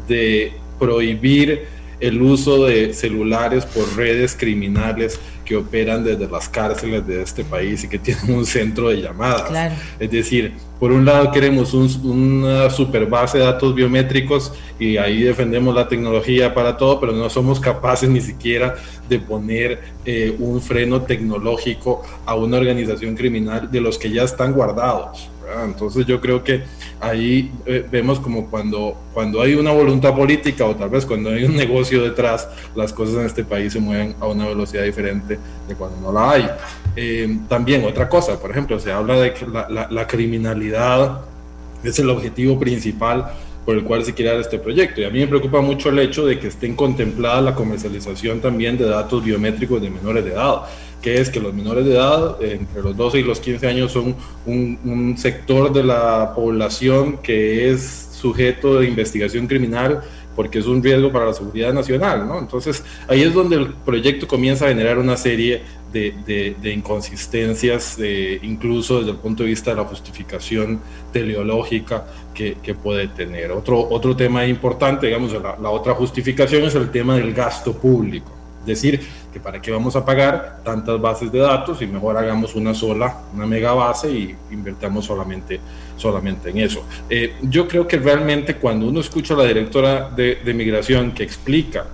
de prohibir el uso de celulares por redes criminales que operan desde las cárceles de este país y que tienen un centro de llamadas. Es decir, por un lado queremos una super base de datos biométricos y ahí defendemos la tecnología para todo, pero no somos capaces ni siquiera de poner eh, un freno tecnológico a una organización criminal de los que ya están guardados. Entonces yo creo que ahí eh, vemos como cuando, cuando hay una voluntad política o tal vez cuando hay un negocio detrás, las cosas en este país se mueven a una velocidad diferente de cuando no la hay. Eh, también otra cosa, por ejemplo, se habla de que la, la, criminalidad es el objetivo principal por el cual se quiere dar este proyecto. Y a mí me preocupa mucho el hecho de que estén contemplada la comercialización también de datos biométricos de menores de edad que es que los menores de edad, entre los 12 y los 15 años, son un, sector de la población que es sujeto de investigación criminal porque es un riesgo para la seguridad nacional, ¿no? Entonces, ahí es donde el proyecto comienza a generar una serie de, inconsistencias, incluso desde el punto de vista de la justificación teleológica que, puede tener. Otro, otro tema importante, digamos, la otra justificación es el tema del gasto público. Decir, que para qué vamos a pagar tantas bases de datos y mejor hagamos una sola, una mega base y invertamos solamente, solamente en eso. Eh, yo creo que realmente cuando uno escucha a la directora de, de migración que explica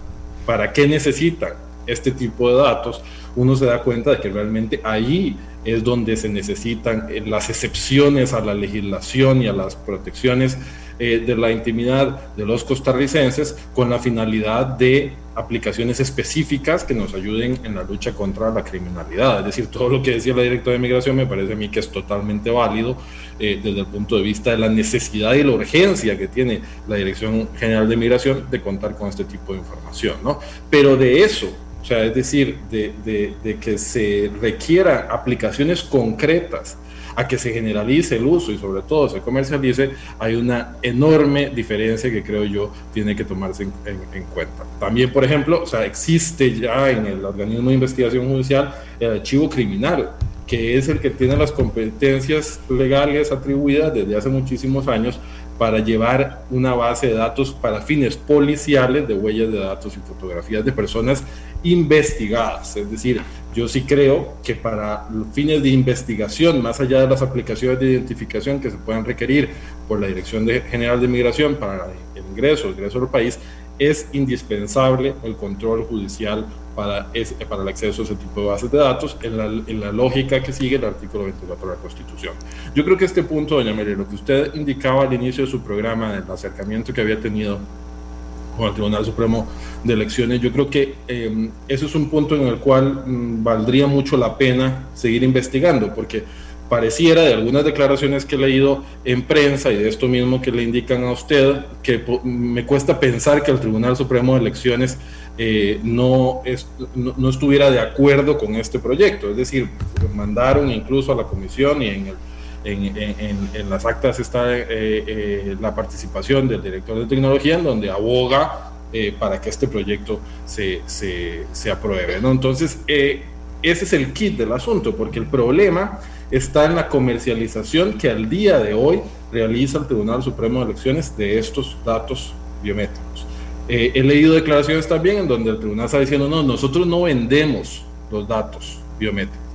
para qué necesita este tipo de datos, uno se da cuenta de que realmente ahí es donde se necesitan eh, las excepciones a la legislación y a las protecciones eh, de la intimidad de los costarricenses con la finalidad de aplicaciones específicas que nos ayuden en la lucha contra la criminalidad. Es decir, todo lo que decía la directora de migración me parece a mí que es totalmente válido eh, desde el punto de vista de la necesidad y la urgencia que tiene la Dirección General de Migración de contar con este tipo de información. ¿no? Pero de eso, o sea, es decir, de, de, de que se requiera aplicaciones concretas a que se generalice el uso y sobre todo se comercialice, hay una enorme diferencia que creo yo tiene que tomarse en, cuenta. También, por ejemplo, o sea, existe ya en el organismo de investigación judicial el archivo criminal, que es el que tiene las competencias legales atribuidas desde hace muchísimos años para llevar una base de datos para fines policiales de huellas de datos y fotografías de personas investigadas. Es decir, yo sí creo que para los fines de investigación, más allá de las aplicaciones de identificación que se puedan requerir por la Dirección General de Migración para el ingreso, el ingreso al país, es indispensable el control judicial para, para el acceso a ese tipo de bases de datos en la, en la, lógica que sigue el artículo 24 de la Constitución. Yo creo que este punto, doña María, lo que usted indicaba al inicio de su programa, del acercamiento que había tenido con el Tribunal Supremo de Elecciones, yo creo que eh, eso es un punto en el cual mm, valdría mucho la pena seguir investigando, porque pareciera de algunas declaraciones que he leído en prensa y de esto mismo que le indican a usted, que me cuesta pensar que el Tribunal Supremo de Elecciones eh, no, no, estuviera de acuerdo con este proyecto. Es decir, mandaron incluso a la comisión y en, en, las actas está eh, eh, la participación del director de tecnología en donde aboga para que este proyecto se, se, se apruebe. ¿no? Entonces, ese es el kit del asunto, porque el problema está en la comercialización que al día de hoy realiza el Tribunal Supremo de Elecciones de estos datos biométricos. Eh, he leído declaraciones también en donde el tribunal está diciendo, no, nosotros no vendemos los datos biométricos.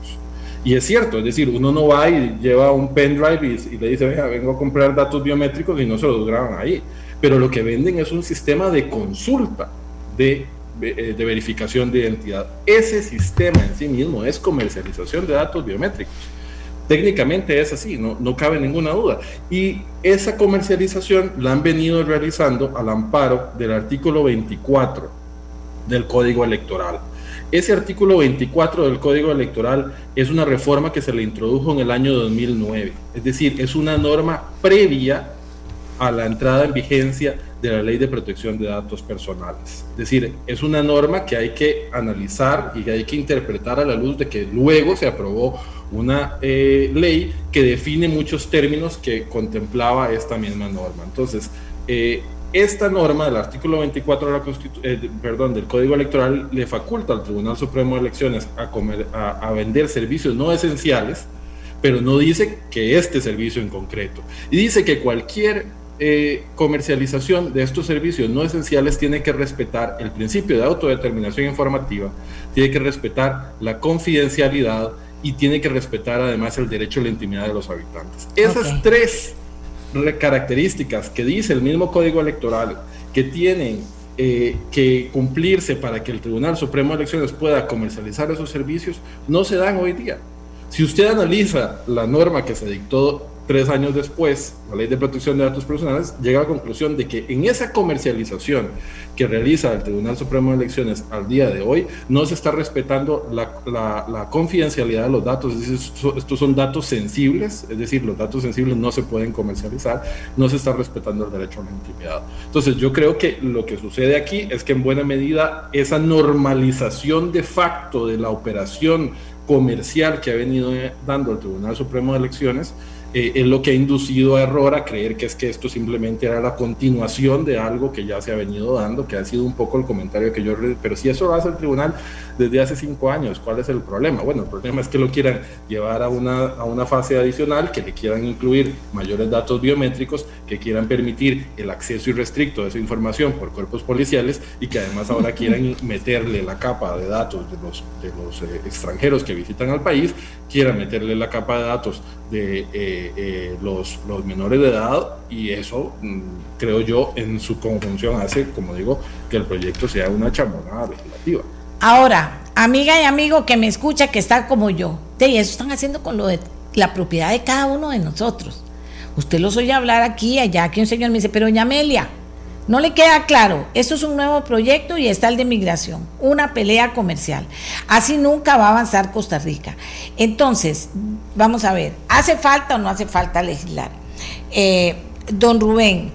Y es cierto, es decir, uno no va y lleva un pendrive y, le dice, venga, vengo a comprar datos biométricos y no se los graban ahí. Pero lo que venden es un sistema de consulta de eh, de verificación de identidad. Ese sistema en sí mismo es comercialización de datos biométricos. Técnicamente es así, no, no cabe ninguna duda. Y esa comercialización la han venido realizando al amparo del artículo 24 del Código Electoral. Ese artículo 24 del Código Electoral es una reforma que se le introdujo en el año 2009, es decir, es una norma previa a la entrada en vigencia de la Ley de Protección de Datos Personales. Es decir, es una norma que hay que analizar y que hay que interpretar a la luz de que luego se aprobó una eh, ley que define muchos términos que contemplaba esta misma norma. Entonces, eh, esta norma del artículo 24 de la eh, perdón, del Código Electoral le faculta al Tribunal Supremo de Elecciones a, comer, a, vender servicios no esenciales, pero no dice que este servicio en concreto. Y dice que cualquier eh, comercialización de estos servicios no esenciales tiene que respetar el principio de autodeterminación informativa, tiene que respetar la confidencialidad y tiene que respetar además el derecho a la intimidad de los habitantes. Esas tres características que dice el mismo Código Electoral que tienen eh, que cumplirse para que el Tribunal Supremo de Elecciones pueda comercializar esos servicios no se dan hoy día. Si usted analiza la norma que se dictó tres años después, la ley de protección de datos personales llega a la conclusión de que en esa comercialización que realiza el Tribunal Supremo de Elecciones al día de hoy, no se está respetando la, confidencialidad de los datos. estos son datos sensibles, es decir, los datos sensibles no se pueden comercializar, no se está respetando el derecho a la intimidad. Entonces, yo creo que lo que sucede aquí es que en buena medida esa normalización de facto de la operación comercial que ha venido dando el Tribunal Supremo de Elecciones, eh, es lo que ha inducido a error a creer que es que esto simplemente era la continuación de algo que ya se ha venido dando, que ha sido un poco el comentario que yo... Pero si eso lo hace el tribunal desde hace cinco años, ¿cuál es el problema? Bueno, el problema es que lo quieran llevar a una, a una fase adicional, que le quieran incluir mayores datos biométricos, que quieran permitir el acceso irrestricto a esa información por cuerpos policiales y que además ahora quieran meterle la capa de datos de los, de los eh, extranjeros que visitan al país, quieran meterle la capa de datos de eh, eh, los, los, menores de edad y eso mm, creo yo en su conjunción hace, como digo, que el proyecto sea una chamonada legislativa. Ahora, amiga y amigo que me escucha que está como yo, y eso están haciendo con lo de la propiedad de cada uno de nosotros. Usted los oye hablar aquí, allá, que un señor me dice, pero doña Amelia, no le queda claro, esto es un nuevo proyecto y está el de migración, una pelea comercial. Así nunca va a avanzar Costa Rica. Entonces, vamos a ver, ¿hace falta o no hace falta legislar? Eh, don Rubén,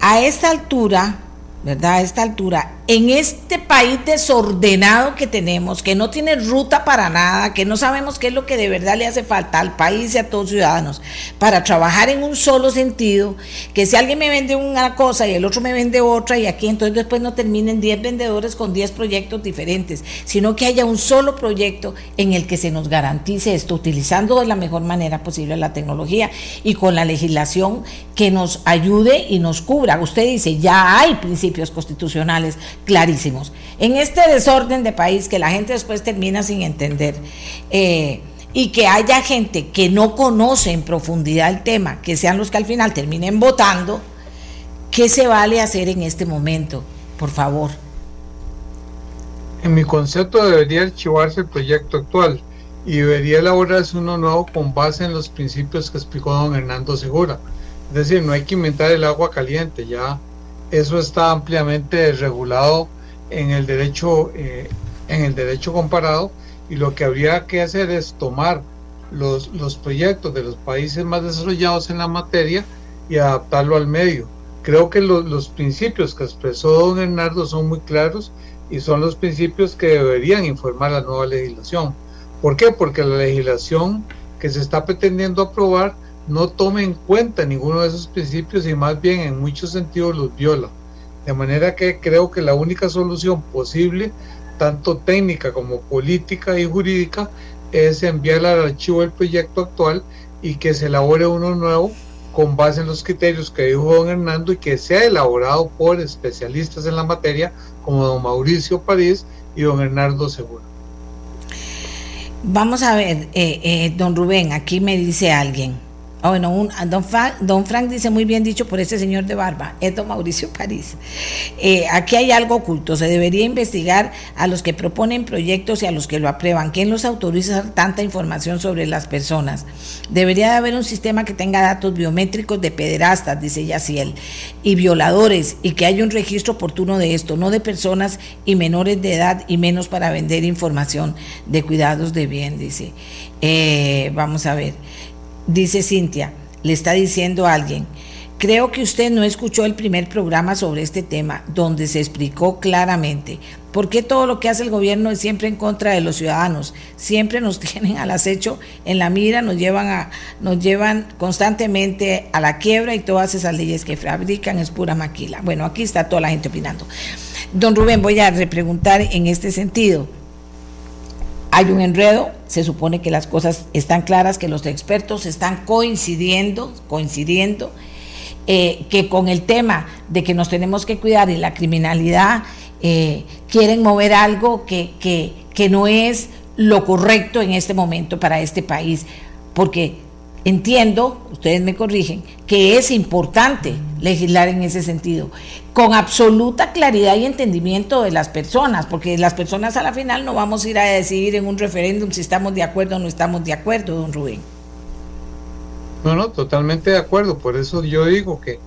a esta altura, ¿verdad? A esta altura, en este país desordenado que tenemos, que no tiene ruta para nada, que no sabemos qué es lo que de verdad le hace falta al país y a todos los ciudadanos, para trabajar en un solo sentido, que si alguien me vende una cosa y el otro me vende otra y aquí entonces después no terminen 10 vendedores con 10 proyectos diferentes, sino que haya un solo proyecto en el que se nos garantice esto, utilizando de la mejor manera posible la tecnología y con la legislación que nos ayude y nos cubra. Usted dice, ya hay principios constitucionales clarísimos. En este desorden de país que la gente después termina sin entender eh, y que haya gente que no conoce en profundidad el tema, que sean los que al final terminen votando, ¿qué se vale hacer en este momento? Por favor. En mi concepto debería archivarse el proyecto actual y debería elaborarse uno nuevo con base en los principios que explicó don Hernando Segura. Es decir, no hay que inventar el agua caliente, ya eso está ampliamente regulado en el derecho, eh, en el derecho comparado y lo que habría que hacer es tomar los, los proyectos de los países más desarrollados en la materia y adaptarlo al medio. Creo que los principios que expresó don Hernando son muy claros y son los principios que deberían informar la nueva legislación. ¿Por qué? Porque la legislación que se está pretendiendo aprobar no tome en cuenta ninguno de esos principios y más bien en muchos sentidos los viola. De manera que creo que la única solución posible, tanto técnica como política y jurídica, es enviar al archivo el proyecto actual y que se elabore uno nuevo con base en los criterios que dijo don Hernando y que sea elaborado por especialistas en la materia como don Mauricio París y don Hernando Segura. Vamos a ver, eh, eh, don Rubén, aquí me dice alguien, Ah, bueno, un, don, don, Frank dice muy bien dicho por ese señor de barba, es don Mauricio París. Eh, aquí hay algo oculto, se debería investigar a los que proponen proyectos y a los que lo aprueban. ¿Quién los autoriza tanta información sobre las personas? Debería de haber un sistema que tenga datos biométricos de pederastas, dice Yaciel, y violadores, y que haya un registro oportuno de esto, no de personas y menores de edad y menos para vender información de cuidados de bien, dice. Eh, vamos a ver dice Cintia, le está diciendo a alguien, Creo que usted no escuchó el primer programa sobre este tema, donde se explicó claramente por qué todo lo que hace el gobierno es siempre en contra de los ciudadanos. Siempre nos tienen al acecho en la mira, nos llevan, a, nos llevan constantemente a la quiebra y todas esas leyes que fabrican es pura maquila. Bueno, aquí está toda la gente opinando. Don Rubén, voy a repreguntar en este sentido. Hay un enredo, se supone que las cosas están claras, que los expertos están coincidiendo, coincidiendo eh, que con el tema de que nos tenemos que cuidar y la criminalidad eh, quieren mover algo que, que, que no es lo correcto en este momento para este país, porque entiendo, ustedes me corrigen, que es importante legislar en ese sentido, con absoluta claridad y entendimiento de las personas, porque las personas a la final no vamos a ir a decidir en un referéndum si estamos de acuerdo o no estamos de acuerdo, don Rubén. No, no, totalmente de acuerdo. Por eso yo digo que,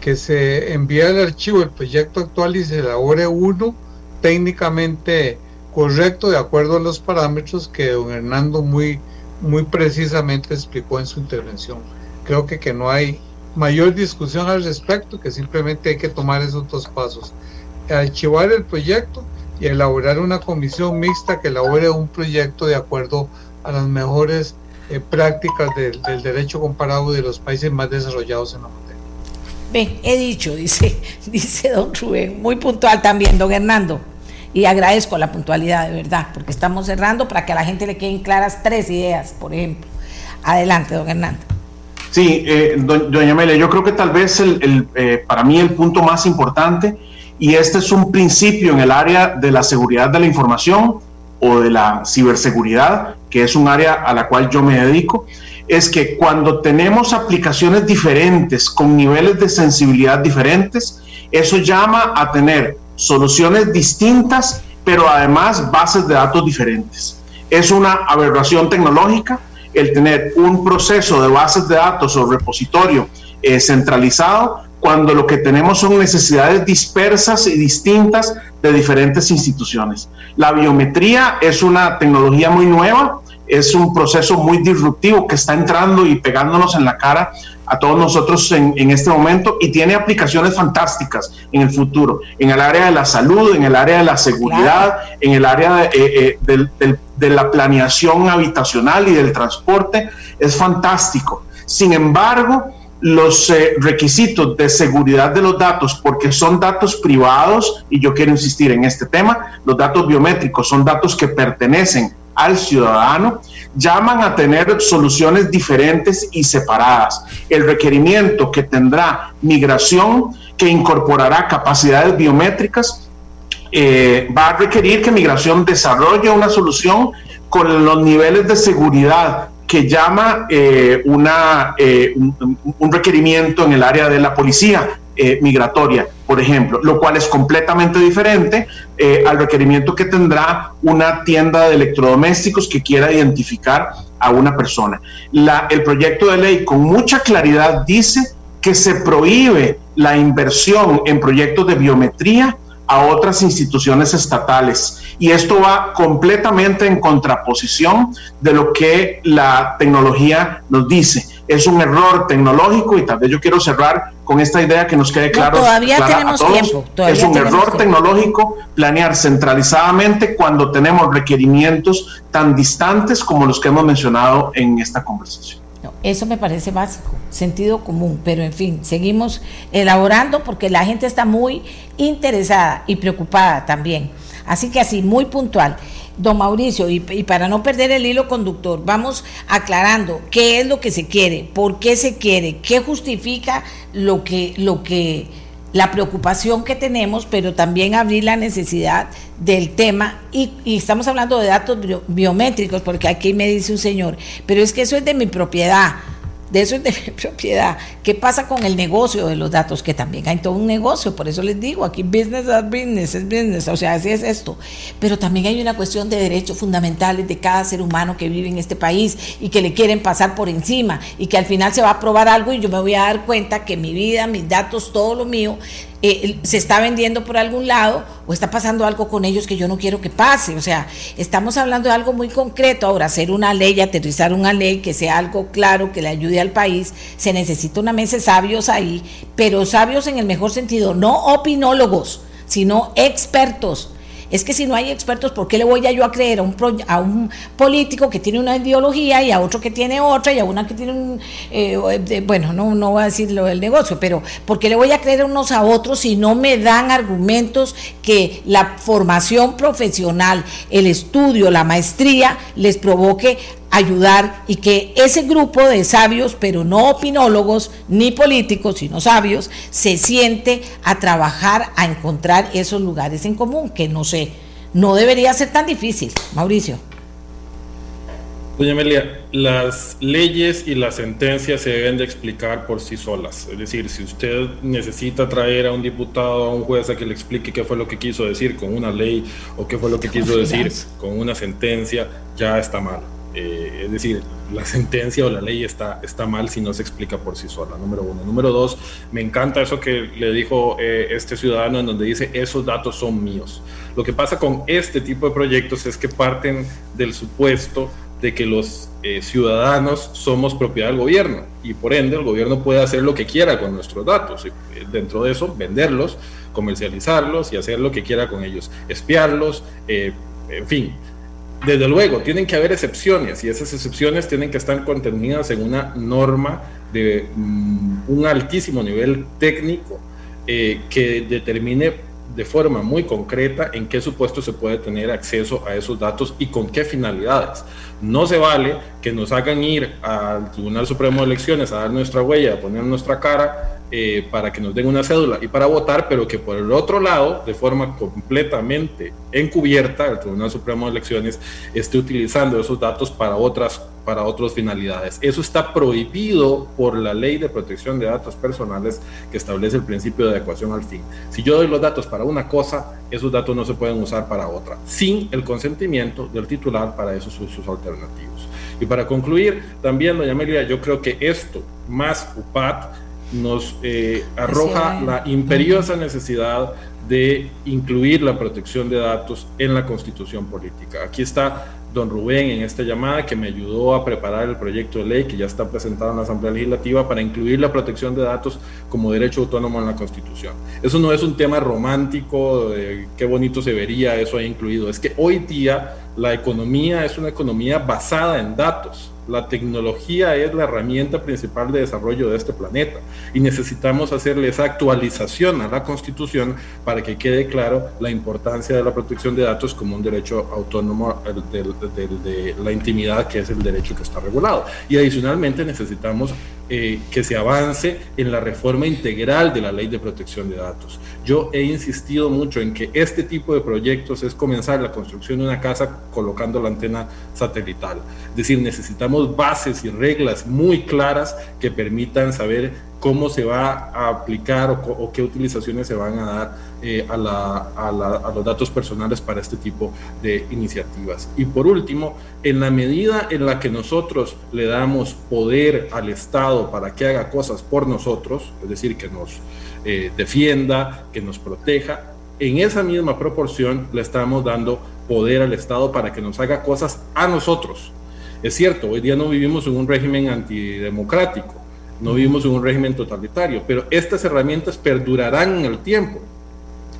que se envíe el archivo el proyecto actual y se elabore uno técnicamente correcto de acuerdo a los parámetros que don Hernando muy, muy precisamente explicó en su intervención. Creo que, que no hay mayor discusión al respecto, que simplemente hay que tomar esos dos pasos. Archivar el proyecto y elaborar una comisión mixta que elabore un proyecto de acuerdo a las mejores eh, prácticas del, derecho comparado de los países más desarrollados en la materia. Ven, he dicho, dice, dice don Rubén, muy puntual también, don Hernando. Y agradezco la puntualidad, de verdad, porque estamos cerrando para que a la gente le queden claras tres ideas, por ejemplo. Adelante, don Hernando. Sí, eh, doña Amelia, yo creo que tal vez el, eh, para mí el punto más importante, y este es un principio en el área de la seguridad de la información o de la ciberseguridad, que es un área a la cual yo me dedico, es que cuando tenemos aplicaciones diferentes, con niveles de sensibilidad diferentes, eso llama a tener soluciones distintas, pero además bases de datos diferentes. Es una aberración tecnológica el tener un proceso de bases de datos o repositorio eh, centralizado cuando lo que tenemos son necesidades dispersas y distintas de diferentes instituciones. La biometría es una tecnología muy nueva, es un proceso muy disruptivo que está entrando y pegándonos en la cara a todos nosotros en, este momento y tiene aplicaciones fantásticas en el futuro, en el área de la salud, en el área de la seguridad, en el área de, eh, de la planeación habitacional y del transporte, es fantástico. Sin embargo, los eh, requisitos de seguridad de los datos, porque son datos privados, y yo quiero insistir en este tema, los datos biométricos son datos que pertenecen al ciudadano, llaman a tener soluciones diferentes y separadas. El requerimiento que tendrá migración, que incorporará capacidades biométricas, eh, va a requerir que migración desarrolle una solución con los niveles de seguridad que llama eh, una, eh, un, requerimiento en el área de la policía migratoria, por ejemplo, lo cual es completamente diferente al requerimiento que tendrá una tienda de electrodomésticos que quiera identificar a una persona. La, el proyecto de ley con mucha claridad dice que se prohíbe la inversión en proyectos de biometría a otras instituciones estatales. Y esto va completamente en contraposición de lo que la tecnología nos dice. Es un error tecnológico y tal vez yo quiero cerrar con esta idea que nos quede claro. todavía tenemos tiempo. es un error tecnológico planear centralizadamente cuando tenemos requerimientos tan distantes como los que hemos mencionado en esta conversación eso me parece básico, sentido común, pero en fin, seguimos elaborando porque la gente está muy interesada y preocupada también. Así que así, muy puntual. Don Mauricio, y, y, para no perder el hilo conductor, vamos aclarando qué es lo que se quiere, por qué se quiere, qué justifica lo que, lo que la preocupación que tenemos, pero también abrir la necesidad del tema. Y, estamos hablando de datos biométricos, porque aquí me dice un señor, pero es que eso es de mi propiedad de eso es de propiedad. ¿Qué pasa con el negocio de los datos? Que también hay todo un negocio, por eso les digo, aquí business as business es business, o sea, así es esto. Pero también hay una cuestión de derechos fundamentales de cada ser humano que vive en este país y que le quieren pasar por encima y que al final se va a probar algo y yo me voy a dar cuenta que mi vida, mis datos, todo lo mío eh, se está vendiendo por algún lado o está pasando algo con ellos que yo no quiero que pase. O sea, estamos hablando de algo muy concreto. Ahora, hacer una ley, aterrizar una ley que sea algo claro, que le ayude al país, se necesita una mesa de sabios ahí, pero sabios en el mejor sentido, no opinólogos, sino expertos es que si no hay expertos, ¿por qué le voy a yo a creer a un, político que tiene una ideología y a otro que tiene otra y a una que tiene un... Eh, bueno, no, no voy a decir lo del negocio, pero ¿por qué le voy a creer unos a otros si no me dan argumentos que la formación profesional, el estudio, la maestría les provoque ayudar y que ese grupo de sabios, pero no opinólogos ni políticos, sino sabios, se siente a trabajar, a encontrar esos lugares en común, que no sé, no debería ser tan difícil. Mauricio. Doña Amelia, las leyes y las sentencias se deben de explicar por sí solas. Es decir, si usted necesita traer a un diputado, a un juez a que le explique qué fue lo que quiso decir con una ley o qué fue lo que quiso decir con una sentencia, ya está mal. Eh, es decir, la sentencia o la ley está, está mal si no se explica por sí sola, número uno. Número dos, me encanta eso que le dijo eh, este ciudadano en donde dice, esos datos son míos. Lo que pasa con este tipo de proyectos es que parten del supuesto de que los eh, ciudadanos somos propiedad del gobierno y por ende el gobierno puede hacer lo que quiera con nuestros datos. dentro de eso, venderlos, comercializarlos y hacer lo que quiera con ellos, espiarlos, en fin desde luego, tienen que haber excepciones y esas excepciones tienen que estar contenidas en una norma de mm, un altísimo nivel técnico eh, que determine de forma muy concreta en qué supuesto se puede tener acceso a esos datos y con qué finalidades. No se vale que nos hagan ir al Tribunal Supremo de Elecciones a dar nuestra huella, a poner nuestra cara eh, para que nos den una cédula y para votar, pero que por el otro lado, de forma completamente encubierta, el Tribunal Supremo de Elecciones esté utilizando esos datos para otras para otras finalidades. Eso está prohibido por la Ley de Protección de Datos Personales que establece el principio de adecuación al fin. Si yo doy los datos para una cosa, esos datos no se pueden usar para otra, sin el consentimiento del titular para esos usos alternativos. Y para concluir, también, doña Amelia, yo creo que esto, más UPAT, nos eh, arroja la imperiosa necesidad de incluir la protección de datos en la constitución política. Aquí está don Rubén en esta llamada que me ayudó a preparar el proyecto de ley que ya está presentado en la Asamblea Legislativa para incluir la protección de datos como derecho autónomo en la Constitución. Eso no es un tema romántico, de qué bonito se vería eso ahí incluido, es que hoy día la economía es una economía basada en datos la tecnología es la herramienta principal de desarrollo de este planeta y necesitamos hacerle esa actualización a la Constitución para que quede claro la importancia de la protección de datos como un derecho autónomo de, la intimidad, que es el derecho que está regulado. Y adicionalmente necesitamos eh, que se avance en la reforma integral de la ley de protección de datos. Yo he insistido mucho en que este tipo de proyectos es comenzar la construcción de una casa colocando la antena satelital. Es decir, necesitamos bases y reglas muy claras que permitan saber cómo se va a aplicar o, qué utilizaciones se van a dar eh, a, los datos personales para este tipo de iniciativas. Y por último, en la medida en la que nosotros le damos poder al Estado para que haga cosas por nosotros, es decir, que nos eh, defienda, que nos proteja, en esa misma proporción le estamos dando poder al Estado para que nos haga cosas a nosotros. Es cierto, hoy día no vivimos en un régimen antidemocrático, no vivimos en un régimen totalitario, pero estas herramientas perdurarán en el tiempo.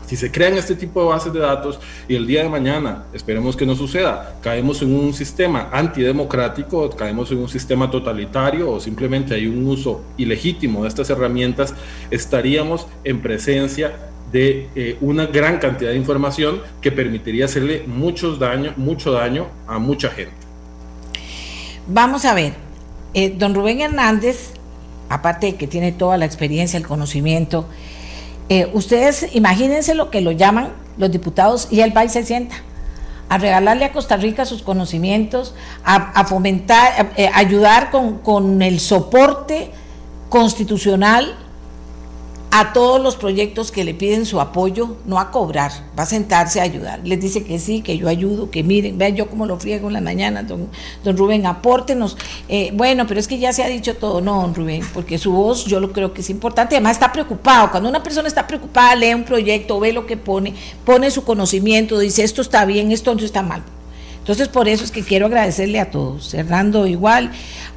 Si se crean este tipo de bases de datos y el día de mañana, esperemos que no suceda, caemos en un sistema antidemocrático, caemos en un sistema totalitario o simplemente hay un uso ilegítimo de estas herramientas, estaríamos en presencia de eh, una gran cantidad de información que permitiría hacerle muchos daño, mucho daño a mucha gente. Vamos a ver, eh, don Rubén Hernández, aparte de que tiene toda la experiencia, el conocimiento, eh, ustedes imagínense lo que lo llaman los diputados y el país se sienta a regalarle a Costa Rica sus conocimientos, a, fomentar, ayudar con, con el soporte constitucional a todos los proyectos que le piden su apoyo, no a cobrar, va a sentarse a ayudar. Les dice que sí, que yo ayudo, que miren, vean yo cómo lo friego en la mañana, don, don Rubén, apórtenos. Eh, bueno, pero es que ya se ha dicho todo, no, don Rubén, porque su voz yo lo creo que es importante. Además está preocupado. Cuando una persona está preocupada, lee un proyecto, ve lo que pone, pone su conocimiento, dice esto está bien, esto no está mal. Entonces, por eso es que quiero agradecerle a todos, Hernando igual,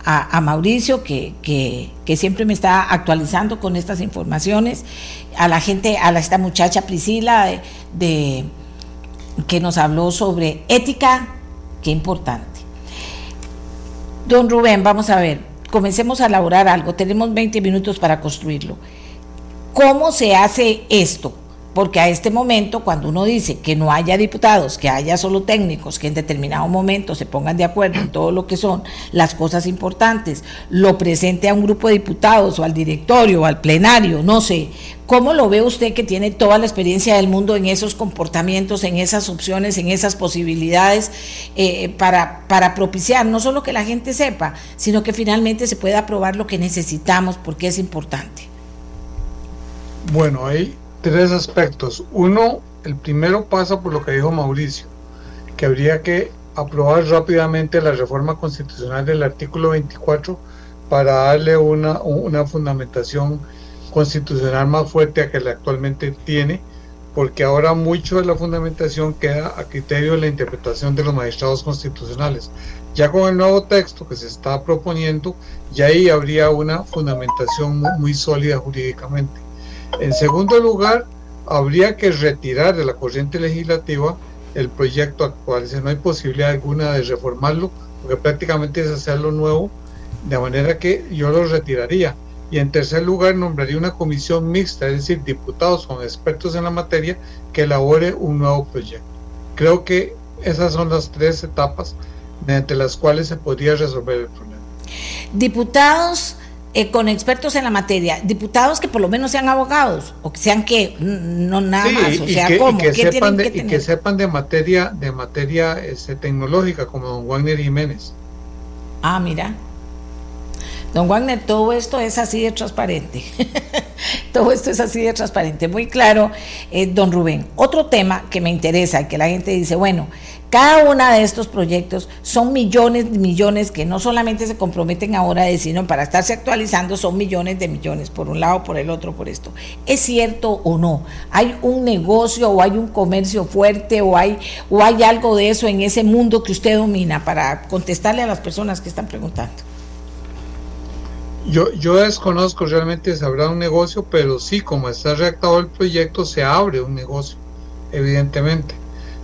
a, Mauricio, que, que, siempre me está actualizando con estas informaciones, a la gente, a esta muchacha Priscila, de, que nos habló sobre ética, qué importante. Don Rubén, vamos a ver, comencemos a elaborar algo, tenemos 20 minutos para construirlo. ¿Cómo se hace esto? Porque a este momento, cuando uno dice que no haya diputados, que haya solo técnicos que en determinado momento se pongan de acuerdo en todo lo que son las cosas importantes, lo presente a un grupo de diputados o al directorio o al plenario, no sé, ¿cómo lo ve usted que tiene toda la experiencia del mundo en esos comportamientos, en esas opciones, en esas posibilidades eh, para, para propiciar no solo que la gente sepa, sino que finalmente se pueda aprobar lo que necesitamos porque es importante? Bueno, ahí tres aspectos. Uno, el primero pasa por lo que dijo Mauricio, que habría que aprobar rápidamente la reforma constitucional del artículo 24 para darle una, una fundamentación constitucional más fuerte a que la actualmente tiene, porque ahora mucho de la fundamentación queda a criterio de la interpretación de los magistrados constitucionales. Ya con el nuevo texto que se está proponiendo, ya ahí habría una fundamentación muy sólida jurídicamente. En segundo lugar, habría que retirar de la corriente legislativa el proyecto actual. Si no hay posibilidad alguna de reformarlo, porque prácticamente es hacerlo nuevo, de manera que yo lo retiraría. Y en tercer lugar, nombraría una comisión mixta, es decir, diputados con expertos en la materia, que elabore un nuevo proyecto. Creo que esas son las tres etapas mediante las cuales se podría resolver el problema. Diputados eh, con expertos en la materia, diputados que por lo menos sean abogados, o que sean que, no nada más, o sea, ¿cómo? que, sepan de, y que sepan de materia, de materia este, tecnológica, como don Wagner Jiménez. Ah, mira. Don Wagner, todo esto es así de transparente. todo esto es así de transparente, muy claro, eh, don Rubén. Otro tema que me interesa, que la gente dice, bueno, cada uno de estos proyectos son millones de millones que no solamente se comprometen ahora, sino para estarse actualizando son millones de millones, por un lado, por el otro, por esto. ¿Es cierto o no? ¿Hay un negocio o hay un comercio fuerte o hay, o hay algo de eso en ese mundo que usted domina para contestarle a las personas que están preguntando? Yo, yo desconozco realmente si habrá un negocio, pero sí, como está redactado el proyecto, se abre un negocio, evidentemente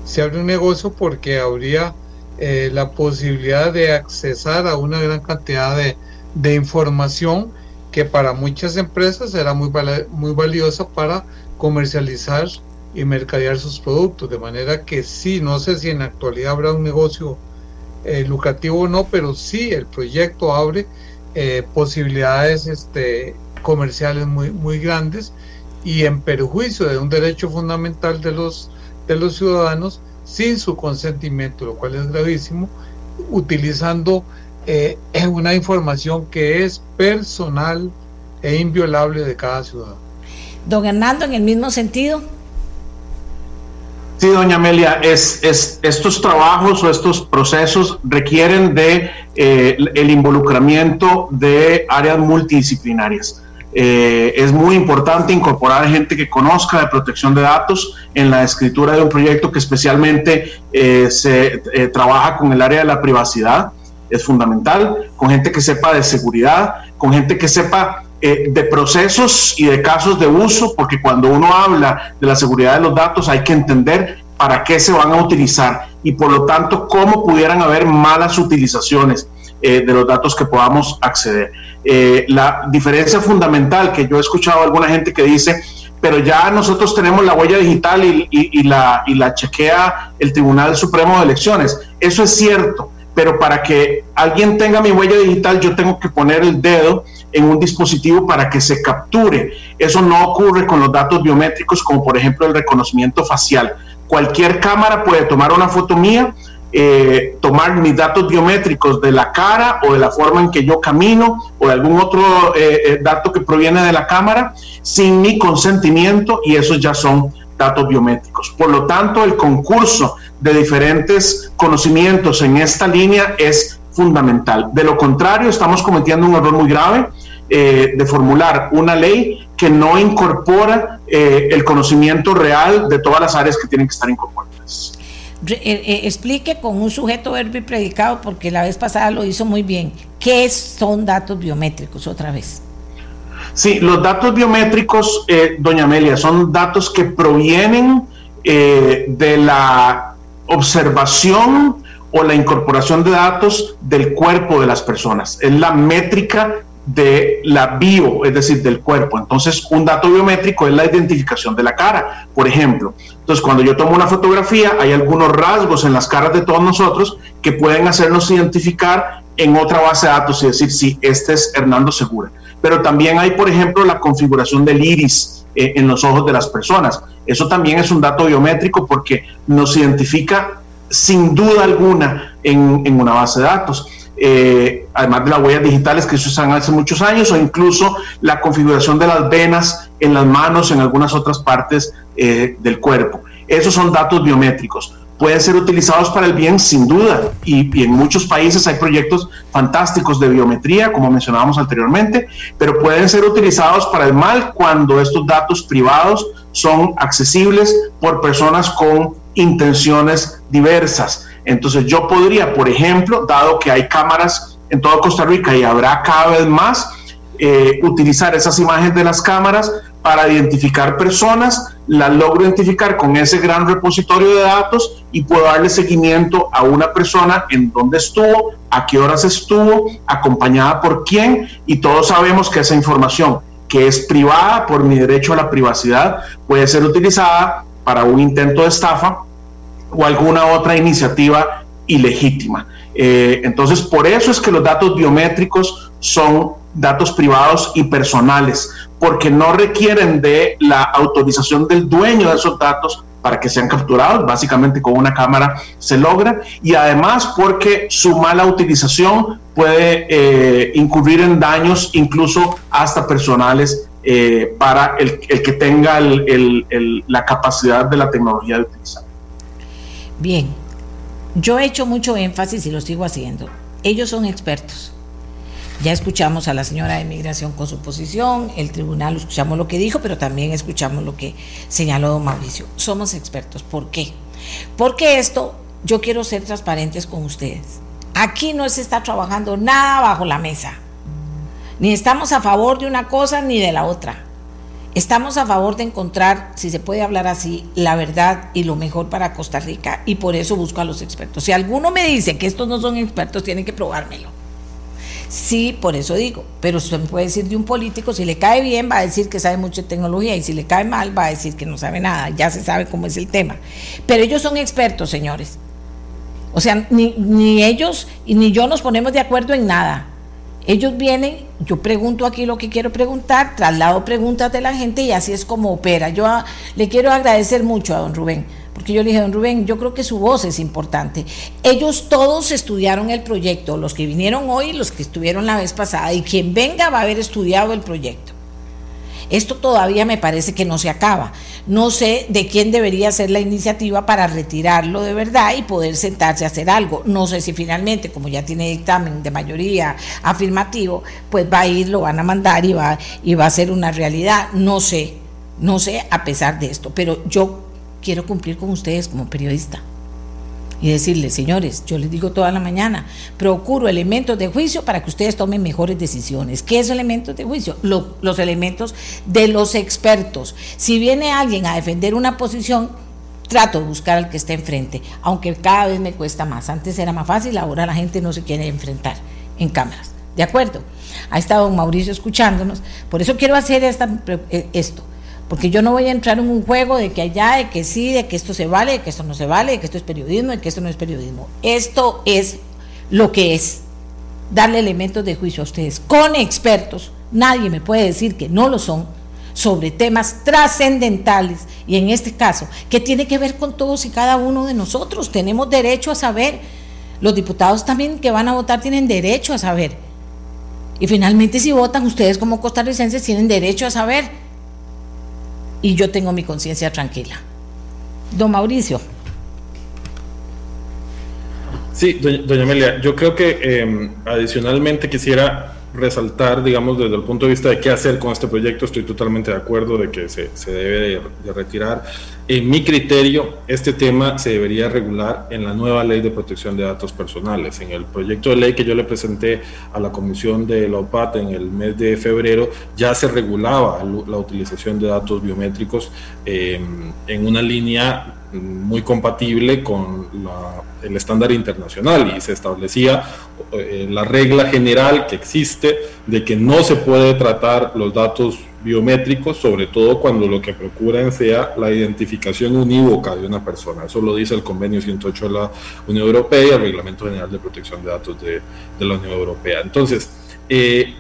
se abre un negocio porque habría eh, la posibilidad de accesar a una gran cantidad de, información que para muchas empresas será muy, muy valiosa para comercializar y mercadear sus productos. De manera que sí, no sé si en la actualidad habrá un negocio eh, lucrativo o no, pero sí el proyecto abre eh, posibilidades este, comerciales muy, muy grandes y en perjuicio de un derecho fundamental de los de los ciudadanos sin su consentimiento, lo cual es gravísimo, utilizando eh, una información que es personal e inviolable de cada ciudadano. Don Hernando, en el mismo sentido. Sí, doña Amelia, es, es, estos trabajos o estos procesos requieren de eh, el involucramiento de áreas multidisciplinarias. Eh, es muy importante incorporar gente que conozca de protección de datos en la escritura de un proyecto que especialmente eh, se eh, trabaja con el área de la privacidad. Es fundamental, con gente que sepa de seguridad, con gente que sepa de procesos y de casos de uso, porque cuando uno habla de la seguridad de los datos hay que entender para qué se van a utilizar y por lo tanto cómo pudieran haber malas utilizaciones de los datos que podamos acceder. Eh, la diferencia fundamental que yo he escuchado a alguna gente que dice, pero ya nosotros tenemos la huella digital y, la, y la chequea el Tribunal Supremo de Elecciones. Eso es cierto, pero para que alguien tenga mi huella digital yo tengo que poner el dedo en un dispositivo para que se capture. Eso no ocurre con los datos biométricos como por ejemplo el reconocimiento facial. Cualquier cámara puede tomar una foto mía, eh, tomar mis datos biométricos de la cara o de la forma en que yo camino o de algún otro eh, eh, dato que proviene de la cámara sin mi consentimiento y esos ya son datos biométricos. Por lo tanto, el concurso de diferentes conocimientos en esta línea es fundamental. De lo contrario, estamos cometiendo un error muy grave de formular una ley que no incorpora el conocimiento real de todas las áreas que tienen que estar incorporadas. Eh, eh, explique con un sujeto verbo y predicado, porque la vez pasada lo hizo muy bien. ¿Qué son datos biométricos otra vez? Sí, los datos biométricos, eh, doña Amelia, son datos que provienen de la observación o la incorporación de datos del cuerpo de las personas. Es la métrica de la bio, es decir, del cuerpo. Entonces, un dato biométrico es la identificación de la cara, por ejemplo. Entonces, cuando yo tomo una fotografía, hay algunos rasgos en las caras de todos nosotros que pueden hacernos identificar en otra base de datos y decir, sí, este es Hernando Segura. Pero también hay, por ejemplo, la configuración del iris eh, en los ojos de las personas. Eso también es un dato biométrico porque nos identifica sin duda alguna en, en una base de datos. Eh, además de las huellas digitales que se usan hace muchos años, o incluso la configuración de las venas en las manos, en algunas otras partes eh, del cuerpo. Esos son datos biométricos. Pueden ser utilizados para el bien, sin duda, y, y en muchos países hay proyectos fantásticos de biometría, como mencionábamos anteriormente, pero pueden ser utilizados para el mal cuando estos datos privados son accesibles por personas con intenciones diversas. Entonces yo podría, por ejemplo, dado que hay cámaras en toda Costa Rica y habrá cada vez más, eh, utilizar esas imágenes de las cámaras para identificar personas, las logro identificar con ese gran repositorio de datos y puedo darle seguimiento a una persona en dónde estuvo, a qué horas estuvo, acompañada por quién, y todos sabemos que esa información que es privada por mi derecho a la privacidad puede ser utilizada para un intento de estafa o alguna otra iniciativa ilegítima. Eh, entonces, por eso es que los datos biométricos son datos privados y personales, porque no requieren de la autorización del dueño de esos datos para que sean capturados, básicamente con una cámara se logra, y además porque su mala utilización puede eh, incurrir en daños incluso hasta personales eh, para el, que tenga la capacidad de la tecnología de utilizar. Bien, yo he hecho mucho énfasis y lo sigo haciendo. Ellos son expertos. Ya escuchamos a la señora de migración con su posición, el tribunal escuchamos lo que dijo, pero también escuchamos lo que señaló Mauricio. Somos expertos. ¿Por qué? Porque esto, yo quiero ser transparentes con ustedes. Aquí no se está trabajando nada bajo la mesa. Ni estamos a favor de una cosa ni de la otra. Estamos a favor de encontrar, si se puede hablar así, la verdad y lo mejor para Costa Rica y por eso busco a los expertos. Si alguno me dice que estos no son expertos, tienen que probármelo. Sí, por eso digo, pero usted me puede decir de un político, si le cae bien va a decir que sabe mucho de tecnología y si le cae mal va a decir que no sabe nada, ya se sabe cómo es el tema. Pero ellos son expertos, señores. O sea, ni, ni ellos ni yo nos ponemos de acuerdo en nada. Ellos vienen, yo pregunto aquí lo que quiero preguntar, traslado preguntas de la gente y así es como opera. Yo ah, le quiero agradecer mucho a don Rubén, porque yo le dije, don Rubén, yo creo que su voz es importante. Ellos todos estudiaron el proyecto, los que vinieron hoy, los que estuvieron la vez pasada, y quien venga va a haber estudiado el proyecto. Esto todavía me parece que no se acaba. No sé de quién debería ser la iniciativa para retirarlo de verdad y poder sentarse a hacer algo. No sé si finalmente, como ya tiene dictamen de mayoría afirmativo, pues va a ir, lo van a mandar y va, y va a ser una realidad. No sé, no sé a pesar de esto, pero yo quiero cumplir con ustedes como periodista y decirles, señores, yo les digo toda la mañana, procuro elementos de juicio para que ustedes tomen mejores decisiones. ¿Qué es elementos de juicio? los elementos de los expertos. Si viene alguien a defender una posición, trato de buscar al que esté enfrente, aunque cada vez me cuesta más. Antes era más fácil, ahora la gente no se quiere enfrentar en cámaras. ¿De acuerdo? Ha estado Mauricio escuchándonos. Por eso quiero hacer esta, eh, esto porque yo no voy a entrar en un juego de que allá, de que sí, de que esto se vale, de que esto no se vale, de que esto es periodismo, de que esto no es periodismo. Esto es lo que es. Darle elementos de juicio a ustedes con expertos. Nadie me puede decir que no lo son. sobre temas trascendentales y en este caso, que tiene que ver con todos y cada uno de nosotros. Tenemos derecho a saber. Los diputados también que van a votar tienen derecho a saber. Y finalmente si votan, ustedes como costarricenses tienen derecho a saber. Y yo tengo mi conciencia tranquila. Don Mauricio. Sí, doña, Amelia, yo creo que eh, adicionalmente quisiera resaltar, digamos, desde el punto de vista de qué hacer con este proyecto, estoy totalmente de acuerdo de que se, se debe de, retirar. En mi criterio, este tema se debería regular en la nueva ley de protección de datos personales. En el proyecto de ley que yo le presenté a la comisión de la OPAT en el mes de febrero, ya se regulaba la utilización de datos biométricos eh, en una línea muy compatible con el estándar internacional y se establecía eh, la regla general que existe de que no se puede tratar los datos biométricos, sobre todo cuando lo que procuran sea la identificación unívoca de una persona. Eso lo dice el convenio 108 de la Unión Europea y el Reglamento General de Protección de Datos de, de la Unión Europea. Entonces, eh,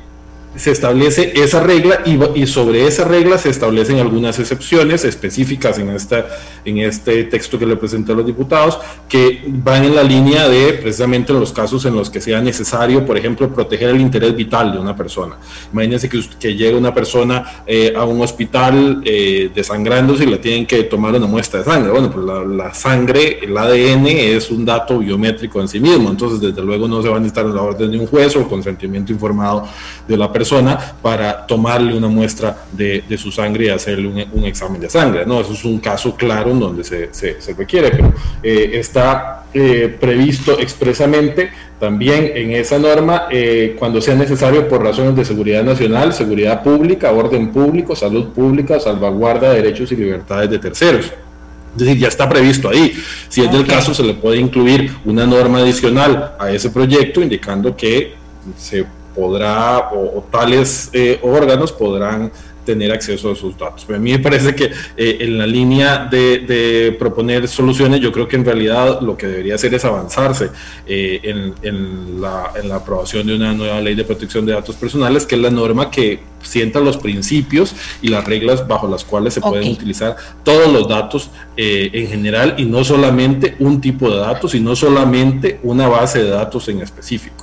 se establece esa regla y, sobre esa regla se establecen algunas excepciones específicas en, esta, en este texto que le presenté a los diputados que van en la línea de precisamente en los casos en los que sea necesario, por ejemplo, proteger el interés vital de una persona. Imagínense que, que llega una persona eh, a un hospital eh, desangrándose y le tienen que tomar una muestra de sangre. Bueno, pues la, la, sangre, el ADN es un dato biométrico en sí mismo, entonces desde luego no se va a necesitar la orden de un juez o el consentimiento informado de la persona persona para tomarle una muestra de, su sangre y hacerle un, examen de sangre. ¿no? Eso es un caso claro en donde se, requiere, pero eh, está eh, previsto expresamente también en esa norma eh, cuando sea necesario por razones de seguridad nacional, seguridad pública, orden público, salud pública, salvaguarda de derechos y libertades de terceros. Es decir, ya está previsto ahí. Si es del caso, se le puede incluir una norma adicional a ese proyecto indicando que se podrá o, tales eh, órganos podrán tener acceso a esos datos. a mí me parece que eh, en la línea de, proponer soluciones, yo creo que en realidad lo que debería hacer es avanzarse eh, en, la, aprobación de una nueva ley de protección de datos personales, que es la norma que sienta los principios y las reglas bajo las cuales se pueden utilizar todos los datos en general y no solamente un tipo de datos y no solamente una base de datos en específico.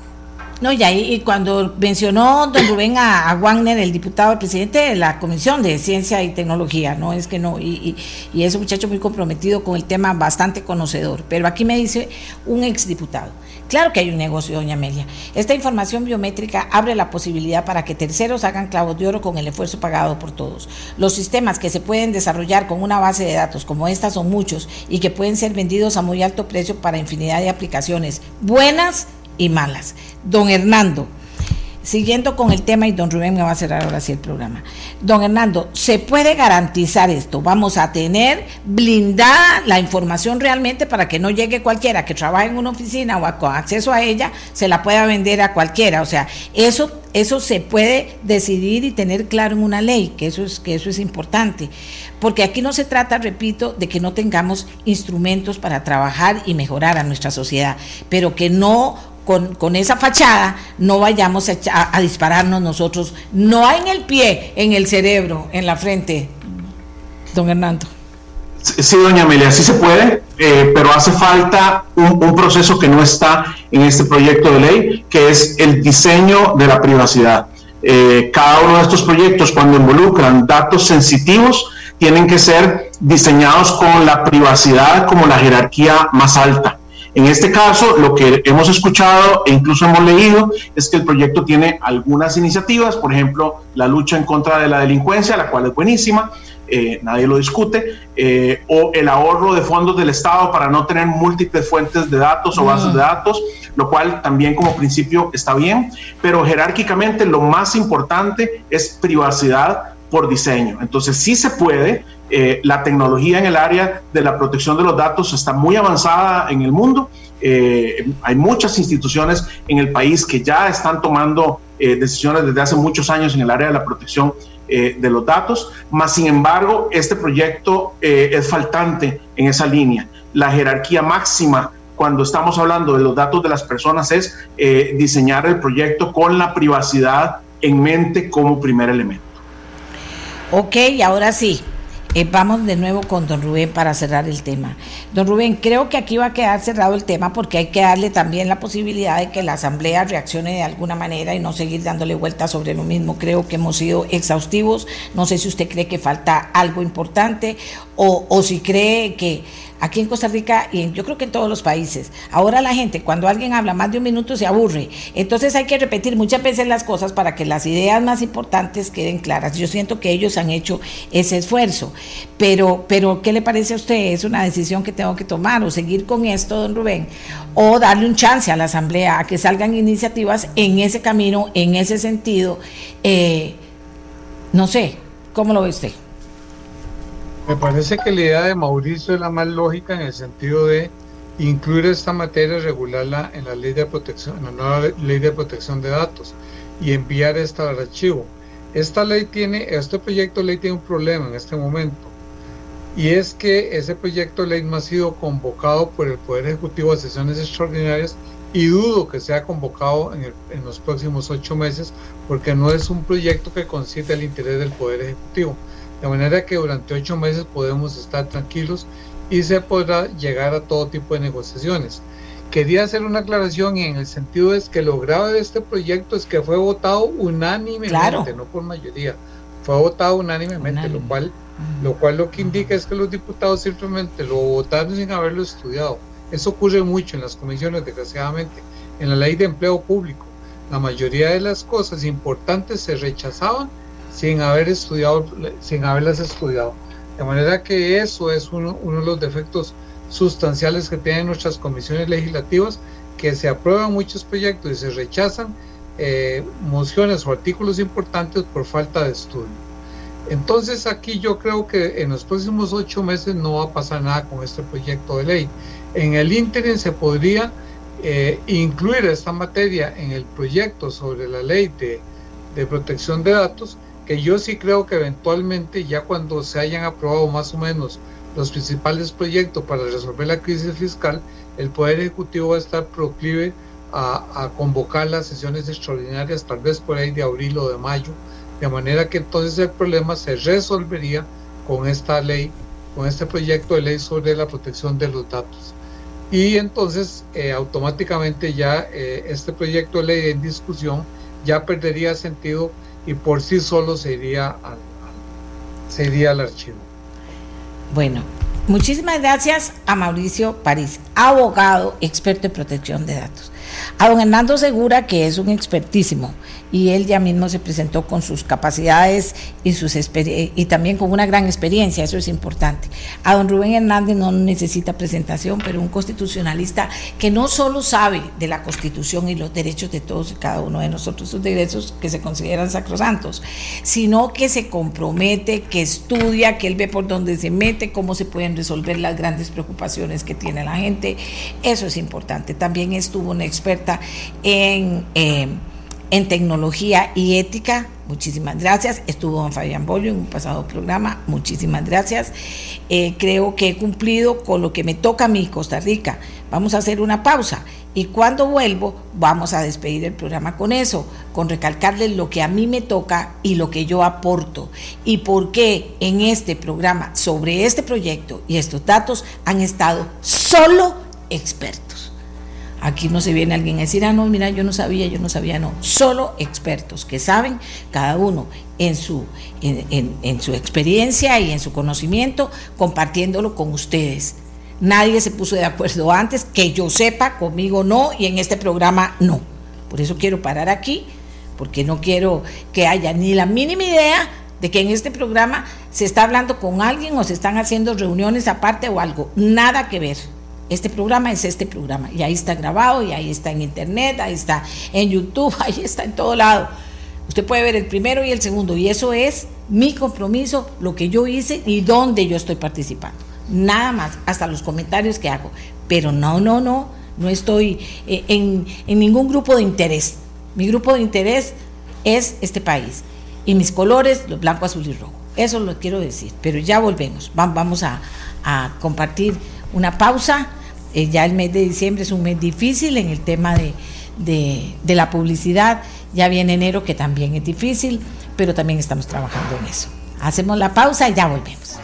No, y ahí y cuando mencionó don Rubén a, Wagner, el diputado, el presidente de la Comisión de Ciencia y Tecnología, no es que no, y, y, es un muchacho muy comprometido con el tema, bastante conocedor. Pero aquí me dice un exdiputado. Claro que hay un negocio, doña Amelia. Esta información biométrica abre la posibilidad para que terceros hagan clavos de oro con el esfuerzo pagado por todos. Los sistemas que se pueden desarrollar con una base de datos como esta son muchos y que pueden ser vendidos a muy alto precio para infinidad de aplicaciones buenas y malas. Don Hernando, siguiendo con el tema y don Rubén me va a cerrar ahora sí el programa. Don Hernando, ¿se puede garantizar esto? Vamos a tener blindada la información realmente para que no llegue cualquiera que trabaje en una oficina o con acceso a ella, se la pueda vender a cualquiera. O sea, eso, eso se puede decidir y tener claro en una ley, que eso es, que eso es importante. Porque aquí no se trata, repito, de que no tengamos instrumentos para trabajar y mejorar a nuestra sociedad, pero que no con, esa fachada no vayamos a, dispararnos nosotros, no en el pie, en el cerebro, en la frente, don Hernando. Sí, doña Amelia, sí se puede, eh, pero hace falta un, proceso que no está en este proyecto de ley, que es el diseño de la privacidad. Eh, cada uno de estos proyectos, cuando involucran datos sensitivos, tienen que ser diseñados con la privacidad como la jerarquía más alta. En este caso, lo que hemos escuchado e incluso hemos leído es que el proyecto tiene algunas iniciativas, por ejemplo, la lucha en contra de la delincuencia, la cual es buenísima, eh, nadie lo discute, eh, o el ahorro de fondos del Estado para no tener múltiples fuentes de datos o bases de datos, lo cual también como principio está bien, pero jerárquicamente lo más importante es privacidad por diseño. Entonces sí se puede, eh, la tecnología en el área de la protección de los datos está muy avanzada en el mundo. Eh, hay muchas instituciones en el país que ya están tomando eh, decisiones desde hace muchos años en el área de la protección de los datos, mas sin embargo este proyecto es faltante en esa línea. La jerarquía máxima cuando estamos hablando de los datos de las personas es diseñar el proyecto con la privacidad en mente como primer elemento. Ok, ahora sí. Eh, vamos de nuevo con don Rubén para cerrar el tema. Don Rubén, creo que aquí va a quedar cerrado el tema porque hay que darle también la posibilidad de que la Asamblea reaccione de alguna manera y no seguir dándole vueltas sobre lo mismo. Creo que hemos sido exhaustivos. No sé si usted cree que falta algo importante o, o si cree que aquí en Costa Rica y yo creo que en todos los países. Ahora la gente, cuando alguien habla más de un minuto, se aburre. Entonces hay que repetir muchas veces las cosas para que las ideas más importantes queden claras. Yo siento que ellos han hecho ese esfuerzo. Pero, pero ¿qué le parece a usted? ¿Es una decisión que tengo que tomar o seguir con esto, don Rubén? O darle un chance a la Asamblea a que salgan iniciativas en ese camino, en ese sentido. Eh, no sé, ¿cómo lo ve usted? Me parece que la idea de Mauricio es la más lógica en el sentido de incluir esta materia y regularla en la ley de protección, en la nueva ley de protección de datos y enviar esta al archivo. Esta ley tiene, este proyecto de ley tiene un problema en este momento y es que ese proyecto de ley no ha sido convocado por el Poder Ejecutivo a sesiones extraordinarias y dudo que sea convocado en, en los próximos ocho meses porque no es un proyecto que concite el interés del Poder Ejecutivo de manera que durante ocho meses podemos estar tranquilos y se podrá llegar a todo tipo de negociaciones. Quería hacer una aclaración en el sentido es que lo grave de este proyecto es que fue votado unánimemente, no por mayoría, fue votado unánimemente, lo cual lo cual lo que indica es que los diputados simplemente lo votaron sin haberlo estudiado. Eso ocurre mucho en las comisiones, desgraciadamente. En la ley de empleo público, la mayoría de las cosas importantes se rechazaban sin haber estudiado, sin haberlas estudiado. De manera que eso es uno, uno de los defectos sustanciales que tienen nuestras comisiones legislativas, que se aprueban muchos proyectos y se rechazan eh, mociones o artículos importantes por falta de estudio. Entonces aquí yo creo que en los próximos ocho meses no va a pasar nada con este proyecto de ley. En el ínterin se podría eh, incluir esta materia en el proyecto sobre la ley de, de protección de datos que yo sí creo que eventualmente ya cuando se hayan aprobado más o menos los principales proyectos para resolver la crisis fiscal, el Poder Ejecutivo va a estar proclive a, convocar las sesiones extraordinarias, tal vez por ahí de abril o de mayo, de manera que entonces el problema se resolvería con esta ley, con este proyecto de ley sobre la protección de los datos. Y entonces eh, automáticamente ya eh, este proyecto de ley en discusión ya perdería sentido y por sí solo se iría al, se al archivo. Bueno, muchísimas gracias a Mauricio París, abogado experto en protección de datos. A don Hernando Segura, que es un expertísimo y él ya mismo se presentó con sus capacidades y, sus y también con una gran experiencia, eso es importante. A don Rubén Hernández no necesita presentación, pero un constitucionalista que no solo sabe de la constitución y los derechos de todos y cada uno de nosotros, sus derechos que se consideran sacrosantos, sino que se compromete, que estudia, que él ve por dónde se mete, cómo se pueden resolver las grandes preocupaciones que tiene la gente. Eso es importante. También estuvo una Eh, en tecnología y ética. Muchísimas gracias. Estuvo don Fabián Bolio en un pasado programa. Muchísimas gracias. Eh, creo que he cumplido con lo que me toca a mí, Costa Rica. Vamos a hacer una pausa y cuando vuelvo vamos a despedir el programa con eso, con recalcarles lo que a mí me toca y lo que yo aporto y por qué en este programa sobre este proyecto y estos datos han estado solo expertos. Aquí no se viene alguien a decir, ah, no, mira, yo no sabía, yo no sabía, no. Solo expertos que saben, cada uno en su, en, su experiencia y en su conocimiento, compartiéndolo con ustedes. Nadie se puso de acuerdo antes, que yo sepa, conmigo no, y en este programa no. Por eso quiero parar aquí, porque no quiero que haya ni la mínima idea de que en este programa se está hablando con alguien o se están haciendo reuniones aparte o algo. Nada que ver. Este programa es este programa. Y ahí está grabado, y ahí está en internet, ahí está en YouTube, ahí está en todo lado. Usted puede ver el primero y el segundo. Y eso es mi compromiso, lo que yo hice y dónde yo estoy participando. Nada más, hasta los comentarios que hago. Pero no, no, no, no estoy eh, en, ningún grupo de interés. Mi grupo de interés es este país. Y mis colores, los blanco, azul y rojo. Eso lo quiero decir. Pero ya volvemos. Vamos a, a compartir una pausa eh, ya el mes de diciembre es un mes difícil en el tema de, de, la publicidad. Ya viene enero que también es difícil, pero también estamos trabajando en eso. Hacemos la pausa y ya volvemos.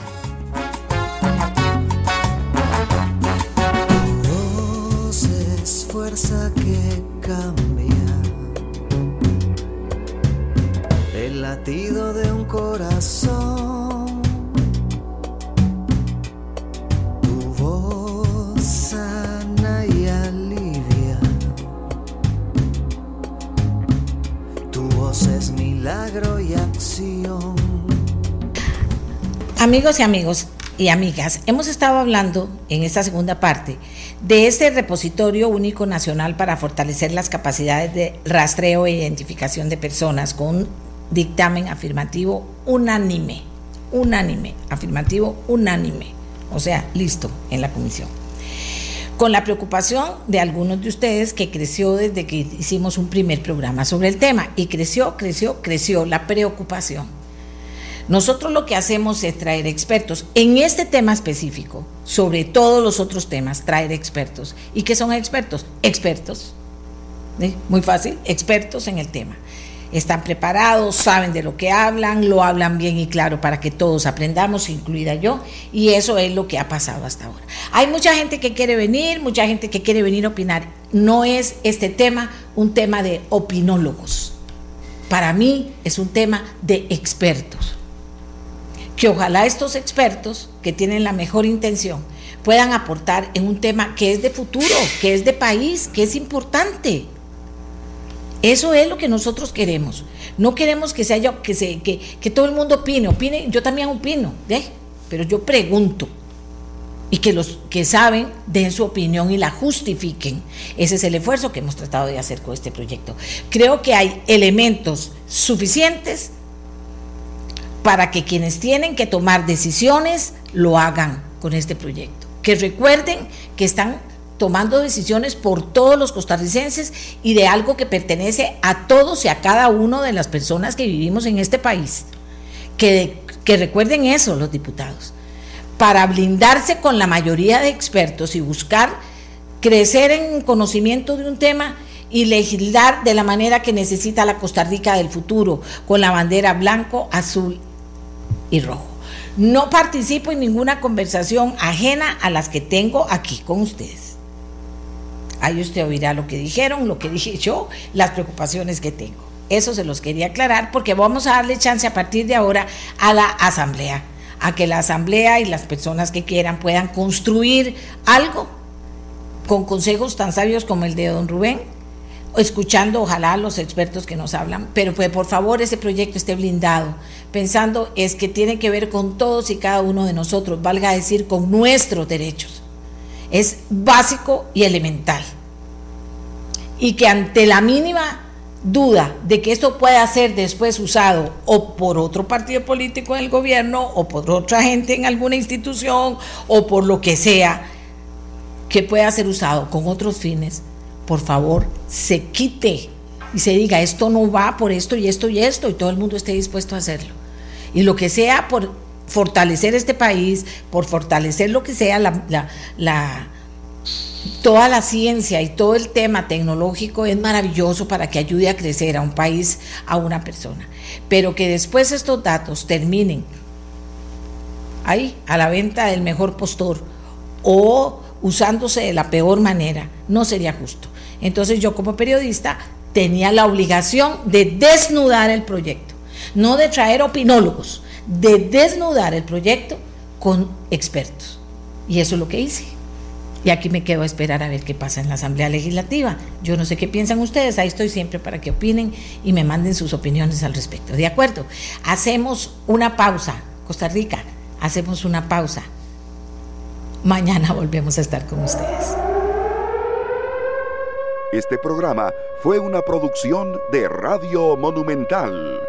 el latido de un corazón. Milagro y acción. Amigos y amigos y amigas, hemos estado hablando en esta segunda parte de este repositorio único nacional para fortalecer las capacidades de rastreo e identificación de personas con un dictamen afirmativo unánime, unánime, afirmativo unánime, o sea, listo en la comisión. Con la preocupación de algunos de ustedes que creció desde que hicimos un primer programa sobre el tema y creció, creció, creció la preocupación nosotros lo que hacemos es traer expertos en este tema específico, sobre todos los otros temas, traer expertos. ¿Y qué son expertos? Expertos. Muy fácil, expertos en el tema. Están preparados, saben de lo que hablan, lo hablan bien y claro para que todos aprendamos, incluida yo, y eso es lo que ha pasado hasta ahora. Hay mucha gente que quiere venir, mucha gente que quiere venir a opinar. No es este tema un tema de opinólogos. Para mí es un tema de expertos que ojalá estos expertos que tienen la mejor intención puedan aportar en un tema que es de futuro, que es de país, que es importante. Eso es lo que nosotros queremos. No queremos que se que, se, que, que todo el mundo opine, opine, yo también opino, ¿eh? pero yo pregunto y que los que saben den su opinión y la justifiquen. Ese es el esfuerzo que hemos tratado de hacer con este proyecto. Creo que hay elementos suficientes para que quienes tienen que tomar decisiones lo hagan con este proyecto. Que recuerden que están tomando decisiones por todos los costarricenses y de algo que pertenece a todos y a cada uno de las personas que vivimos en este país. Que, que recuerden eso los diputados. Para blindarse con la mayoría de expertos y buscar crecer en conocimiento de un tema y legislar de la manera que necesita la Costa Rica del futuro, con la bandera blanco, azul y rojo. No participo en ninguna conversación ajena a las que tengo aquí con ustedes. Ahí usted oirá lo que dijeron, lo que dije yo, las preocupaciones que tengo. Eso se los quería aclarar porque vamos a darle chance a partir de ahora a la asamblea, a que la asamblea y las personas que quieran puedan construir algo con consejos tan sabios como el de don Rubén, escuchando ojalá los expertos que nos hablan, pero pues por favor ese proyecto esté blindado, pensando es que tiene que ver con todos y cada uno de nosotros, valga decir con nuestros derechos. Es básico y elemental. Y que ante la mínima duda de que esto pueda ser después usado o por otro partido político del gobierno o por otra gente en alguna institución o por lo que sea que pueda ser usado con otros fines, por favor, se quite y se diga, esto no va por esto y esto y esto, y todo el mundo esté dispuesto a hacerlo. Y lo que sea por fortalecer este país, por fortalecer lo que sea la, toda la ciencia y todo el tema tecnológico es maravilloso para que ayude a crecer a un país, a una persona. Pero que después estos datos terminen ahí, a la venta del mejor postor o usándose de la peor manera, no sería justo. Entonces yo como periodista tenía la obligación de desnudar el proyecto, no de traer opinólogos, de desnudar el proyecto con expertos. Y eso es lo que hice. Y aquí me quedo a esperar a ver qué pasa en la Asamblea Legislativa. Yo no sé qué piensan ustedes, ahí estoy siempre para que opinen y me manden sus opiniones al respecto. ¿De acuerdo? Hacemos una pausa, Costa Rica, hacemos una pausa. Mañana volvemos a estar con ustedes. Este programa fue una producción de Radio Monumental.